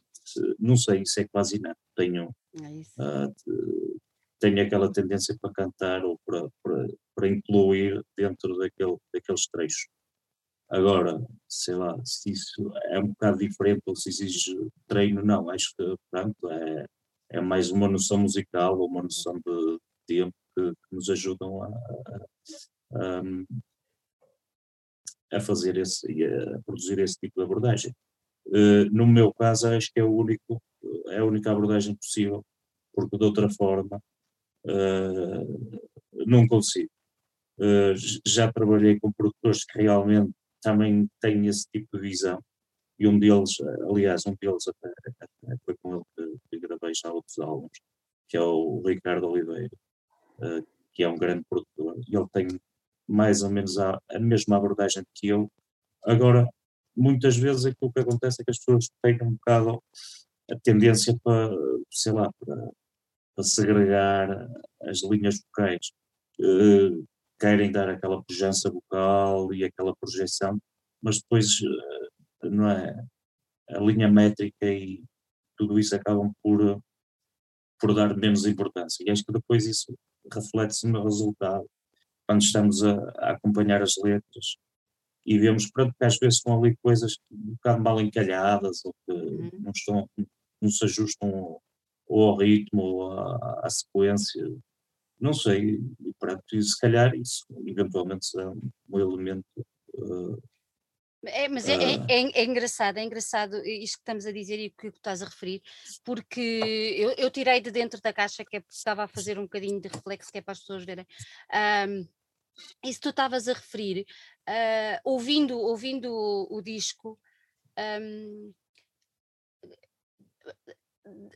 não sei, isso é quase não Tenho, é uh, tenho aquela tendência para cantar ou para, para, para incluir dentro daquele, daqueles trechos. Agora, sei lá, se isso é um bocado diferente ou se exige treino, não, acho que pronto, é, é mais uma noção musical ou uma noção de tempo que, que nos ajudam a, a, a, fazer esse, a produzir esse tipo de abordagem. Eh, no meu caso, acho que é, o único, é a única abordagem possível, porque de outra forma uh, não consigo. Uh, já trabalhei com produtores que realmente também têm esse tipo de visão, e um deles, aliás, um deles até, até foi com ele que, que, gravei já outros álbuns, que é o Ricardo Oliveira, que é um grande produtor, e ele tem mais ou menos a, a mesma abordagem que eu. Agora, muitas vezes aquilo que acontece é que as pessoas têm um bocado a tendência para, sei lá, para, para segregar as linhas vocais. Uh, querem dar aquela pujança vocal e aquela projeção, mas depois, uh, não é? A linha métrica e tudo isso acabam por, por dar menos importância. E acho que depois isso reflete-se no resultado. Quando estamos a, a acompanhar as letras, e vemos pronto, que às vezes estão ali coisas um bocado mal encalhadas ou que uhum. não, estão, não se ajustam ou ao ritmo ou à, à sequência, não sei, e pronto, e se calhar isso eventualmente será um elemento uh, é, mas é, é, é, é, engraçado, é engraçado isto que estamos a dizer e o que estás a referir, porque eu, eu, tirei de dentro da caixa que é, estava a fazer um bocadinho de reflexo, que é para as pessoas verem. Um, isso tu estavas a referir, uh, ouvindo, ouvindo o, o disco, um,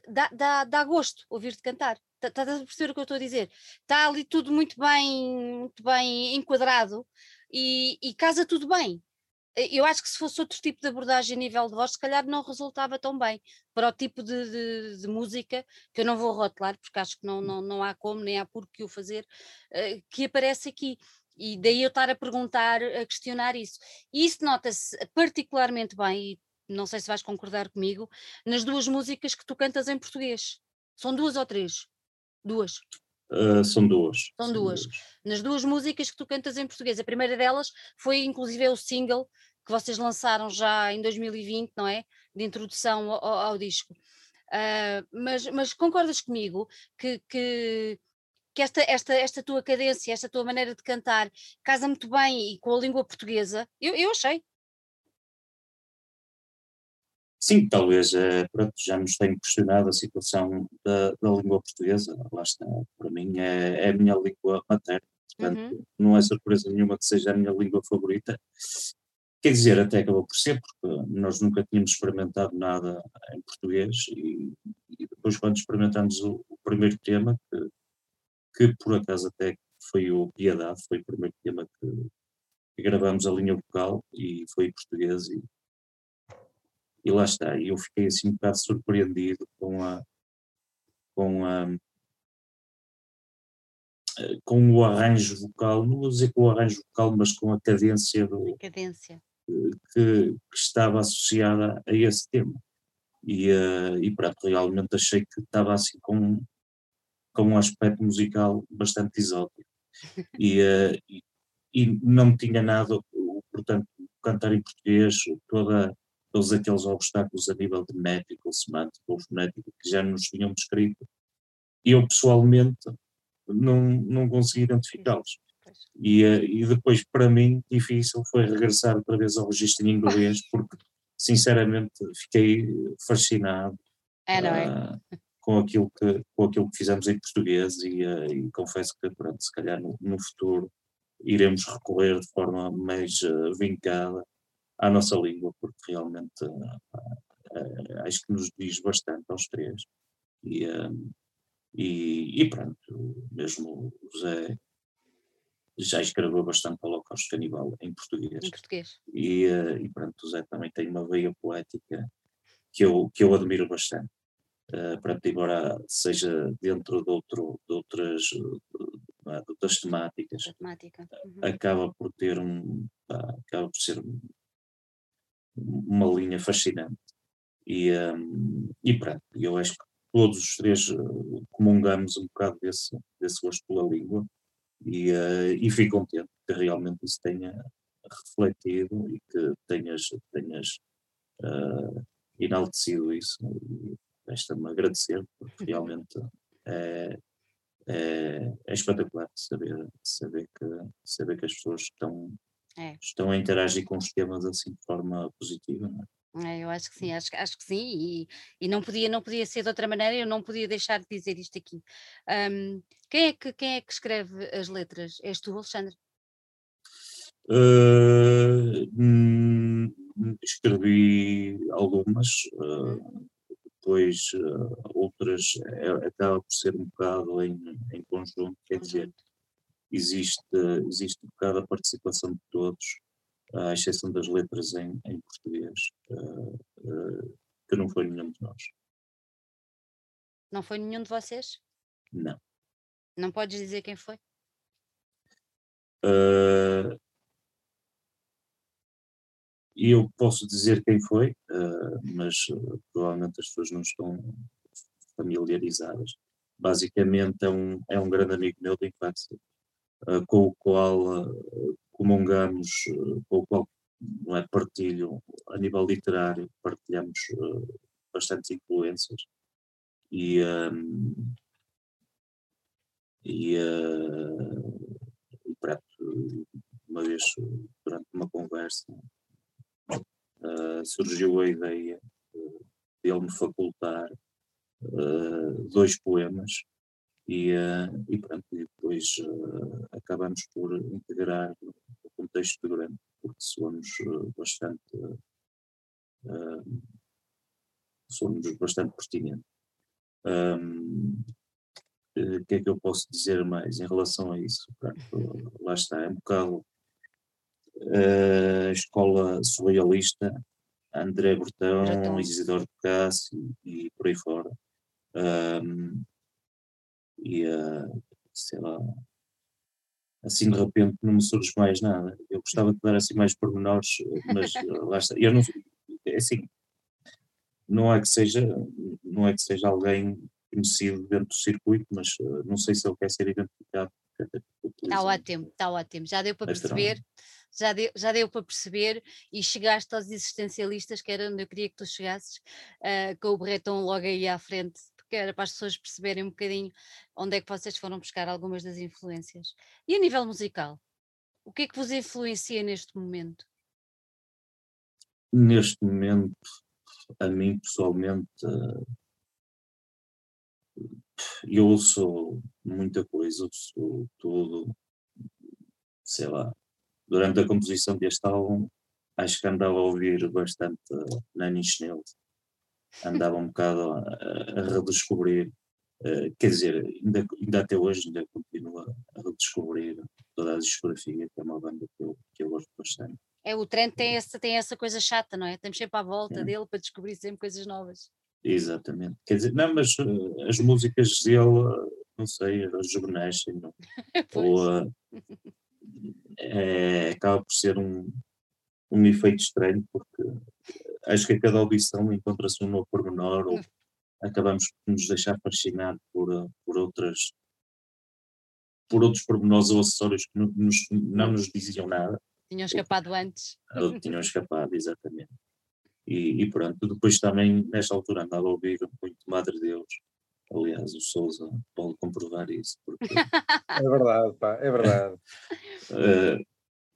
dá, dá, dá gosto ouvir-te cantar. Estás a perceber o que eu estou a dizer? Está ali tudo muito bem, muito bem enquadrado e, e casa tudo bem. Eu acho que se fosse outro tipo de abordagem a nível de voz, se calhar não resultava tão bem para o tipo de, de, de música, que eu não vou rotular, porque acho que não, não, não há como, nem há por que o fazer, uh, que aparece aqui. E daí eu estar a perguntar, a questionar isso. E isso nota-se particularmente bem, e não sei se vais concordar comigo, nas duas músicas que tu cantas em português. São duas ou três? Duas. Uh, são duas. São, são duas. duas. Nas duas músicas que tu cantas em português. A primeira delas foi inclusive o single que vocês lançaram já em 2020, não é? De introdução ao, ao disco. Uh, mas, mas concordas comigo que, que que esta, esta, esta tua cadência, esta tua maneira de cantar casa muito bem e com a língua portuguesa. Eu, eu achei. Sim, talvez é, pronto, já nos tem questionado a situação da, da língua portuguesa. Lá está, para mim é, é a minha língua materna, portanto uhum. não é surpresa nenhuma que seja a minha língua favorita. Quer dizer, até acabou por ser, porque nós nunca tínhamos experimentado nada em português e, e depois quando experimentamos o, o primeiro tema, que que por acaso até foi o Piedade, foi o primeiro tema que, que gravamos a linha vocal e foi em português e, e lá está. E eu fiquei assim um bocado surpreendido com a com a com o arranjo vocal, não vou dizer com o arranjo vocal, mas com a cadência, do, cadência. Que, que, estava associada a esse tema. E, uh, e pronto, realmente achei que estava assim com, com um aspecto musical bastante exótico. [laughs] E, uh, e, e, não tinha nada, portanto, cantar em português, toda, todos aqueles obstáculos a nível de métrico, semântico ou fonético que já nos tinham descrito, eu pessoalmente não, não consegui identificá-los. E, uh, e depois, para mim, difícil foi regressar outra vez ao registro em inglês, porque, sinceramente, fiquei fascinado. É, é? Uh, com aquilo que, com aquilo que fizemos em português e, uh, e confesso que pronto, se calhar no, no, futuro iremos recorrer de forma mais uh, vincada à nossa língua, porque realmente uh, acho que nos diz bastante aos três. E, e, e, pronto, mesmo o José já escreveu bastante para o Holocausto Canibal em português. Em português. E, e pronto, o Zé também tem uma veia poética que eu, que eu admiro bastante uh, pronto, embora seja dentro de, outro, de outras, de outras temáticas, Temática. uhum. acaba por ter um, acaba por ser uma linha fascinante. E, um, e pronto, eu acho que todos os três comungamos um bocado desse, desse gosto pela língua e, uh, e fico contente que realmente isso tenha refletido e que tenhas, tenhas uh, enaltecido isso resta-me agradecer, porque [laughs] realmente é, é, é, espetacular saber, saber, que, saber que as pessoas estão, é. estão a interagir com os temas assim de forma positiva. É? é? eu acho que sim, acho, acho que sim, e, e não, podia, não podia ser de outra maneira, eu não podia deixar de dizer isto aqui. Um, quem, é que, quem é que escreve as letras? És tu, Alexandre? Uh, escrevi algumas, uh, depois uh, outras é, acaba por ser um bocado em, em conjunto, quer dizer, existe, existe um bocado a participação de todos, à exceção das letras em, em português, uh, uh, que não foi nenhum de nós. Não foi nenhum de vocês? Não. Não podes dizer quem foi? Uh, eu posso dizer quem foi, uh, mas uh, provavelmente as pessoas não estão familiarizadas. Basicamente é um, é um grande amigo meu de infância, com o qual comungamos, com o qual não é, partilho a nível literário, partilhamos bastantes influências. E, um, e, e pronto, uma vez durante uma conversa uh, surgiu a ideia uh, de ele me facultar uh, dois poemas e, e pronto, e depois acabamos por integrar no contexto grande, porque somos bastante uh, somos bastante pertinentes. Um, o que é que eu posso dizer mais em relação a isso? Pronto, lá está, é um bocado a escola surrealista, André Bertão, Isidoro Picasso e, e por aí fora. Um, e uh, sei lá, assim de repente não me surge mais nada. Eu gostava de dar assim mais pormenores, mas lá está. Eu não, é assim, não é que seja, não é que seja alguém conhecido dentro do circuito, mas uh, não sei se ele quer ser identificado. Está ótimo, está ótimo. Já deu para perceber, já deu, já deu para perceber e chegaste aos existencialistas, que era onde eu queria que tu chegasses, uh, com o Breton logo aí à frente, porque era para as pessoas perceberem um bocadinho onde é que vocês foram buscar algumas das influências. E a nível musical, o que é que vos influencia neste momento? Neste momento, a mim pessoalmente, eu ouço muita coisa, ouço tudo, sei lá. Durante a composição deste álbum, acho que andava a ouvir bastante Nanny Schnell. Andava um bocado a, a redescobrir, uh, quer dizer, ainda, ainda até hoje ainda continua a redescobrir toda a discografia, que é uma banda que eu, que eu gosto bastante. É, o trend tem essa, tem essa coisa chata, não é? Estamos sempre à volta é. dele para descobrir sempre coisas novas. Exatamente. Quer dizer, não, mas uh, as músicas dele, uh, não sei, rejuvenescem, [laughs] não? ou uh, é, acaba por ser um, um efeito estranho, porque acho que a cada audição encontra-se um novo pormenor, ou acabamos por nos deixar fascinar por, por outras por outros pormenores ou acessórios que não nos, não nos diziam nada tinham escapado antes. Ou tinham escapado, exatamente. E, e, pronto, depois também, nesta altura, andava a ouvir muito Madre Deus. Aliás, o Souza pode comprovar isso. Porque... [laughs] é verdade, pá, é verdade. Uh,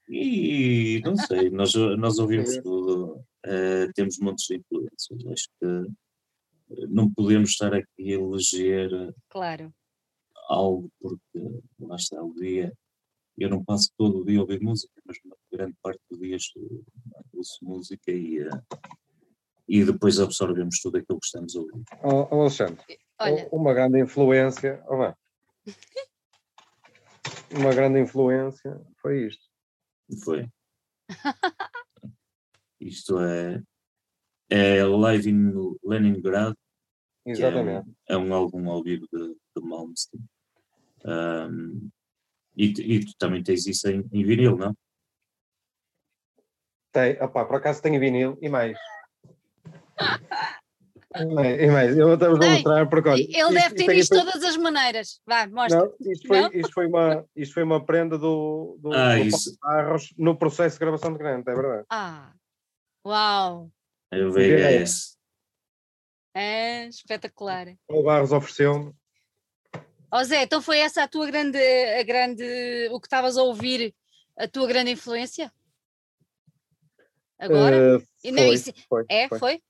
e não sei, nós, nós [laughs] ouvimos tudo, uh, temos montes de influências. Acho que não podemos estar aqui a eleger claro. algo, porque lá está o dia. Eu não passo todo o dia a ouvir música, mas grande parte do dia ouço música e, uh, e depois absorvemos tudo aquilo que estamos a ouvir. Oh, oh Alexandre, Olha. uma grande influência, oh, [laughs] uma grande influência foi isto. Foi. [laughs] isto é, é Live in Leningrad. Exatamente. É um, é um, álbum ao vivo de, de Malmsteen. Um, e, e, tu também tens isso em, em vinil, não? Tem, opa, por acaso tenho vinil e mais. [laughs] E mais, eu até vos vou mostrar porque olha, Ele deve ter isto de todas as maneiras. Vai, mostra. Não, isto, foi, não? Isto, foi uma, isto foi uma prenda do, do, ah, do Barros no processo de gravação de grande, é verdade. Ah, uau! Eu vejo é esse. É espetacular. O Barros ofereceu-me. Ó oh, Zé, então foi essa a tua grande, a grande, o que estavas a ouvir, a tua grande influência? Agora? Uh, foi, não, isso, foi, é, foi. foi?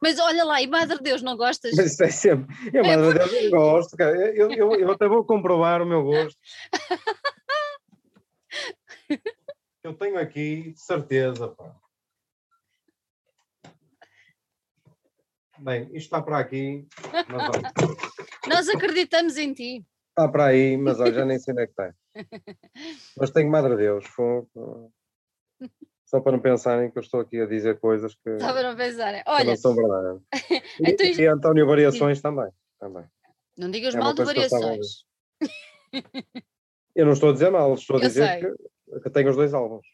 Mas olha lá, e Madre Deus, não gostas? Mas é sempre. Eu, é Madre Deus, eu gosto, cara. Eu, eu, eu até vou comprovar o meu gosto. [laughs] eu tenho aqui, de certeza, pá. Bem, isto está para aqui. [laughs] Nós acreditamos em ti. Está para aí, mas olha, já nem sei onde é que está. [laughs] Mas tenho Madre Deus. Foi... Só para não pensarem que eu estou aqui a dizer coisas que, Só para não pensarem. Olha, não são verdade. [laughs] então, e, e António Variações também, também. Não digas é mal de variações. Eu, não estou a dizer mal, estou a eu dizer que, que, tenho os dois álbuns.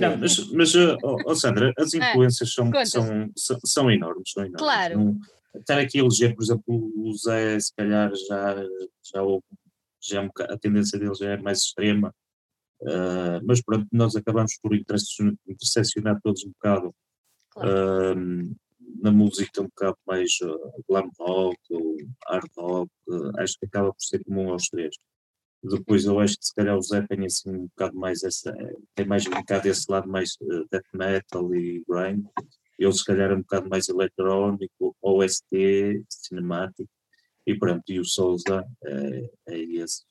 Não, mas, mas oh, oh Sandra, as ah, influências são, são, são, são, enormes, são enormes. Claro. Não, estar aqui a eleger, por exemplo, o Zé, se calhar já, já, já é a tendência dele já é mais extrema, Uh, mas pronto, nós acabamos por interseccionar todos um bocado claro. uh, na música um bocado mais uh, glam rock hard rock, acho que acaba por ser comum aos três. Depois eu acho que se calhar o Zé tem assim um bocado mais essa, tem mais um bocado esse lado mais death metal e grind. Eu se calhar um bocado mais eletrónico, OST, cinemático, e pronto, e o Souza é, é esse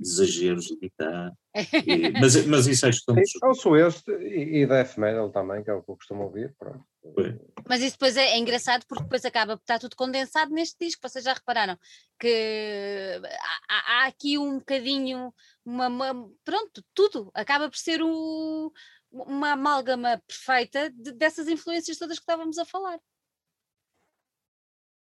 exageros de guitarra. [laughs] E, mas, mas isso é questão de. Ouço este e, e death metal também, que é o que eu costumo ouvir. Pronto. Mas isso depois é, é, engraçado porque depois acaba por estar tudo condensado neste disco. Vocês já repararam que há, há aqui um bocadinho, uma, uma, pronto, tudo acaba por ser um, uma amálgama perfeita de, dessas influências todas que estávamos a falar.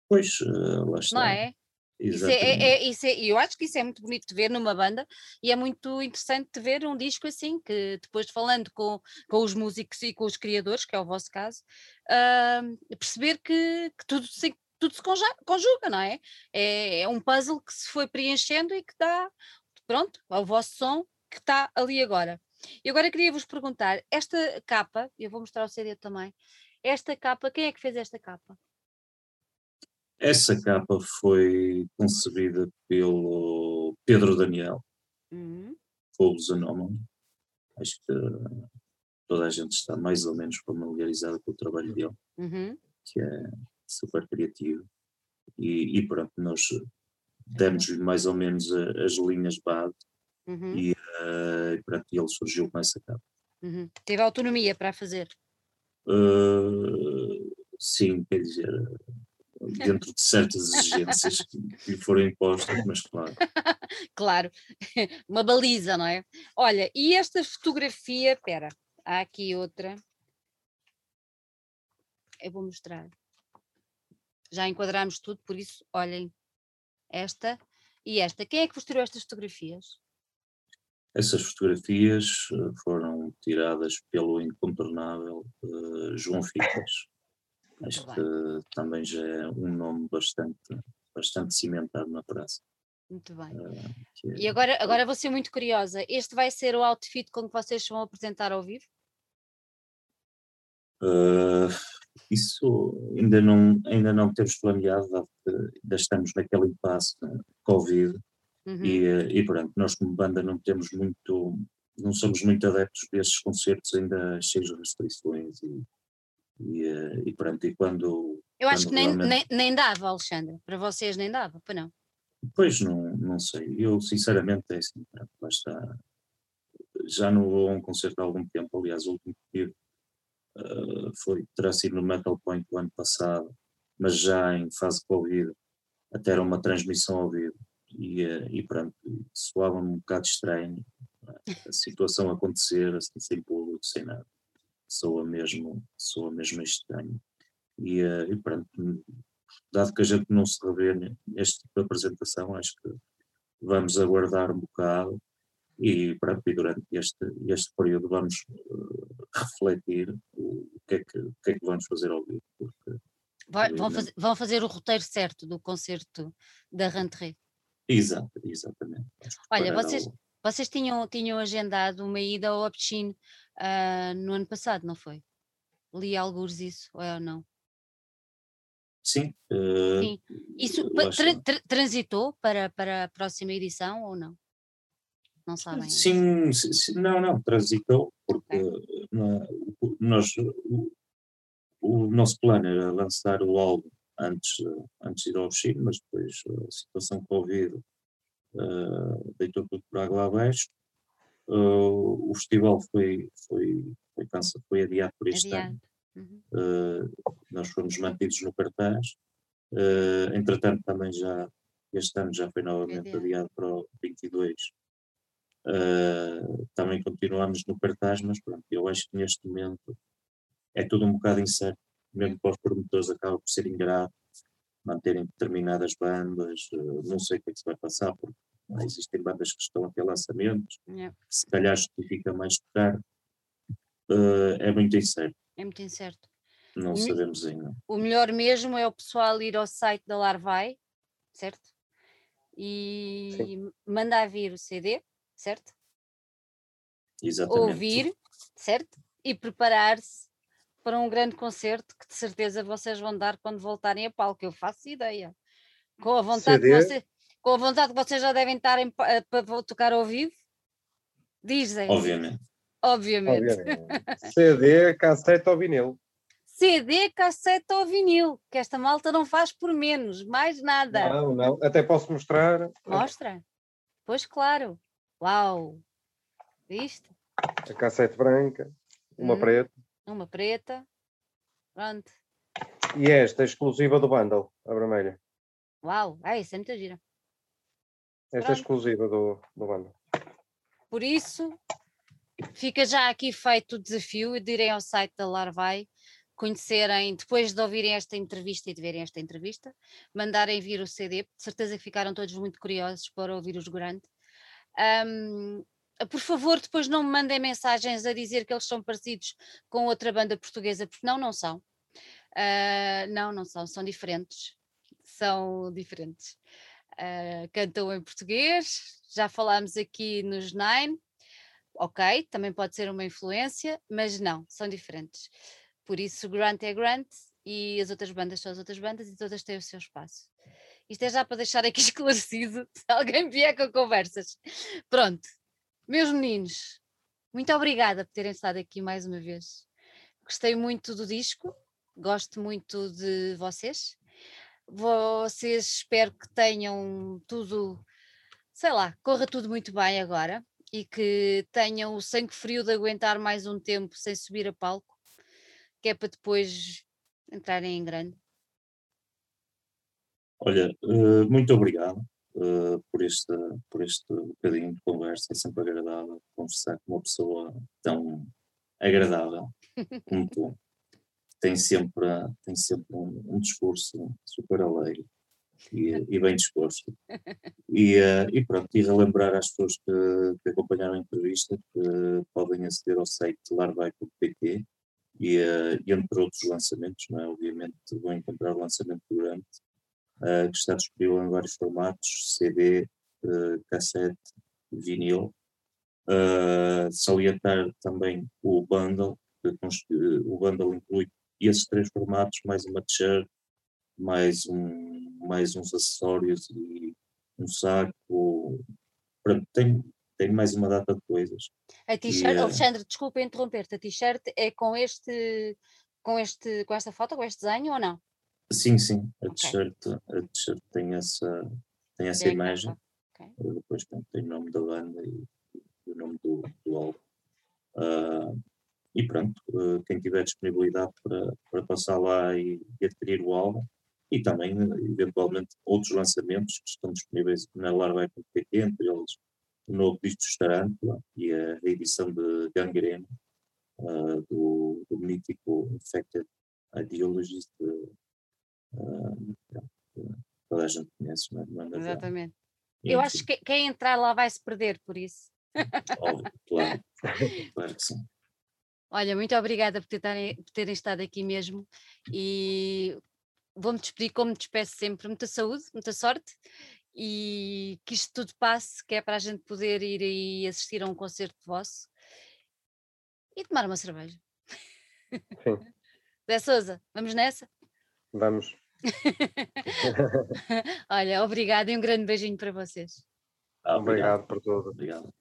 Pois, uh, lá está. Não é? Isso é, é, é, isso é, eu acho que isso é muito bonito de ver numa banda e é muito interessante de ver um disco assim, que depois falando com, com os músicos e com os criadores, que é o vosso caso, uh, perceber que, que, tudo se, tudo se conjuga, não é? é? é? um puzzle que se foi preenchendo e que dá, pronto, ao vosso som que está ali agora. E agora queria vos perguntar, esta capa, eu vou mostrar o CD também, esta capa, quem é que fez esta capa? Essa capa foi concebida pelo Pedro Daniel, uhum. Anómalo. Acho que toda a gente está mais ou menos familiarizada com o trabalho dele, uhum. que é super criativo. E, e pronto, nós demos-lhe mais ou menos as linhas base uhum. e, uh, pronto, ele surgiu com essa capa. Uhum. Teve autonomia para fazer? Uh, sim, quer dizer, dentro de certas exigências que, lhe foram impostas, mas claro. [laughs] claro, [laughs] uma baliza, não é? Olha, e esta fotografia, espera, há aqui outra. Eu vou mostrar. Já enquadramos tudo, por isso, olhem, esta e esta. Quem é que vos tirou estas fotografias? Essas fotografias eh, foram tiradas pelo incontornável uh, João Ficas. Acho que também já é um nome bastante, bastante cimentado na praça. Muito bem. Uh, é... E agora, agora vou ser muito curiosa. Este vai ser o outfit com que vocês vão apresentar ao vivo? Uh, isso ainda não, ainda não temos planeado, ainda estamos naquele impasse Covid uhum. e, e pronto, nós como banda não temos muito, não somos muito adeptos desses concertos ainda cheios de restrições e, e, eh, e pronto, e quando. Eu acho quando que nem, nem, nem, dava, Alexandre, para vocês nem dava, para não. Pois não, não sei, eu sinceramente é assim, basta. Já não vou a um concerto há algum tempo, aliás, o último que tive uh, foi, terá sido no Metal Point do ano passado, mas já em fase Covid, até era uma transmissão ao vivo, e, uh, e pronto, soava-me um bocado estranho a situação acontecer assim, sem público, sem nada soa mesmo, soa mesmo estranho. E, uh, e pronto, dado que a gente não se revê neste tipo de apresentação, acho que vamos aguardar um bocado e, pronto, e durante este, este período vamos uh, refletir o, o, que é que, o que é que vamos fazer ao vivo. Porque, Vai, vão, fazer, vão fazer o roteiro certo do concerto da Rentrée. Exato, exatamente. Olha, vocês, vocês tinham, tinham agendado uma ida ao Opchin uh, no ano passado, não foi? Li alguns isso, ou é ou não? Sim. Uh, Sim. Isso tra tra transitou para, para a próxima edição ou não? Não sabem? Sim, sim não, não, transitou, porque okay. nós, o, o, nosso plano era lançar o álbum antes, antes de ir ao Chile, mas depois a situação Covid uh, deitou tudo por água abaixo Uh, o festival foi, foi, foi, cansa, foi adiado por este adiado. ano. Uhum. Uh, nós fomos mantidos no cartaz. Uh, entretanto, também já este ano já foi novamente adiado, adiado para o 22. Uh, também continuamos no cartaz, mas pronto, eu acho que neste momento é tudo um bocado incerto, mesmo para os promotores acaba por ser ingrato manterem determinadas bandas, uh, não sei o que é que se vai passar, porque Existem bandas que estão a ter lançamentos, yeah. se calhar justifica mais tocar. Uh, é muito incerto. É muito incerto. Não o sabemos ainda. O melhor mesmo é o pessoal ir ao site da Larvai, certo? E Sim. mandar vir o CD, certo? Exatamente. Ouvir, certo? E preparar-se para um grande concerto que de certeza vocês vão dar quando voltarem a palco. Eu faço ideia. Com a vontade CD, que você, com a vontade que vocês já devem estar em, eh, para tocar ao vivo? Dizem. Obviamente. Obviamente. Obviamente. CD, cassete ou vinil. CD, cassete ou vinil, que esta malta não faz por menos, mais nada. Não, não, até posso mostrar. Mostra. Pois claro. Uau! Viste? A cassete branca, uma Hum. preta. Uma preta. Pronto. E esta exclusiva do bundle, a vermelha. Uau! Ah, isso é muito gira. Esta é exclusiva do, do bundle. Por isso, fica já aqui feito o desafio de irem ao site da Larvai, conhecerem, depois de ouvirem esta entrevista e de verem esta entrevista, mandarem vir o CD, de certeza que ficaram todos muito curiosos para ouvir os Grande. Ahm, por favor, depois não me mandem mensagens a dizer que eles são parecidos com outra banda portuguesa, porque não, não são. Ah, não, não são, são diferentes. São diferentes. Ah, cantam em português, já falámos aqui nos Nine, ok, também pode ser uma influência, mas não, são diferentes. Por isso, Grant é Grant e as outras bandas são as outras bandas e todas têm o seu espaço. Isto é já para deixar aqui [laughs] esclarecido, se alguém vier com conversas. Pronto, meus meninos, muito obrigada por terem estado aqui mais uma vez. Gostei muito do disco, gosto muito de vocês. Vocês espero que tenham tudo, sei lá, corra tudo muito bem agora e que tenham o sangue frio de aguentar mais um tempo sem subir a palco, que é para depois entrarem em grande. Olha, eh, muito obrigado eh, por, este, por este bocadinho de conversa. É sempre agradável conversar com uma pessoa tão agradável como tu. Tem sempre, tem sempre um, um discurso super alegre e, e bem disposto. E, eh, e pronto, e relembrar às pessoas que, que acompanharam a entrevista que podem aceder ao site larvai.pt e, eh, e entre outros lançamentos, não é? obviamente vão encontrar o lançamento eh, que está disponível em vários formatos, CD, eh, cassete, vinil. Uh, salientar também o bundle, que o bundle inclui esses três formatos, mais uma t-shirt, mais, um, mais uns acessórios e um saco. Pronto, tem, tem mais uma data de coisas. A t-shirt, Yeah. Alexandre, desculpa interromper-te, a t-shirt é com este, com este, com esta foto, com este desenho ou não? Sim, sim, a t-shirt, a t-shirt tem essa, tem essa imagem. capa, ok. Uh, depois pronto, tem o nome da banda e, e o nome do, do álbum. Ah, e pronto, uh, quem tiver disponibilidade para, para passar lá e, e adquirir o álbum, e também, uh, eventualmente, outros lançamentos que estão disponíveis na larvai.pt, entre eles o novo disco de Tarântula e a reedição de Gangrene, ah, do, do mítico Infected Ideologies, de, ah, toda a gente conhece, não é? Já- Exatamente. Eu enfim. acho que quem entrar lá vai se perder por isso. Óbvio, claro. [laughs] claro que sim. Olha, muito obrigada por terem, por terem estado aqui mesmo e vou-me despedir como me despeço sempre. Muita saúde, muita sorte e que isto tudo passe, que é para a gente poder ir e assistir a um concerto vosso e tomar uma cerveja. Sim, [laughs] Zé Souza, vamos nessa? Vamos. [laughs] Olha, obrigada e um grande beijinho para vocês. Ah, Obrigado por tudo. Obrigado.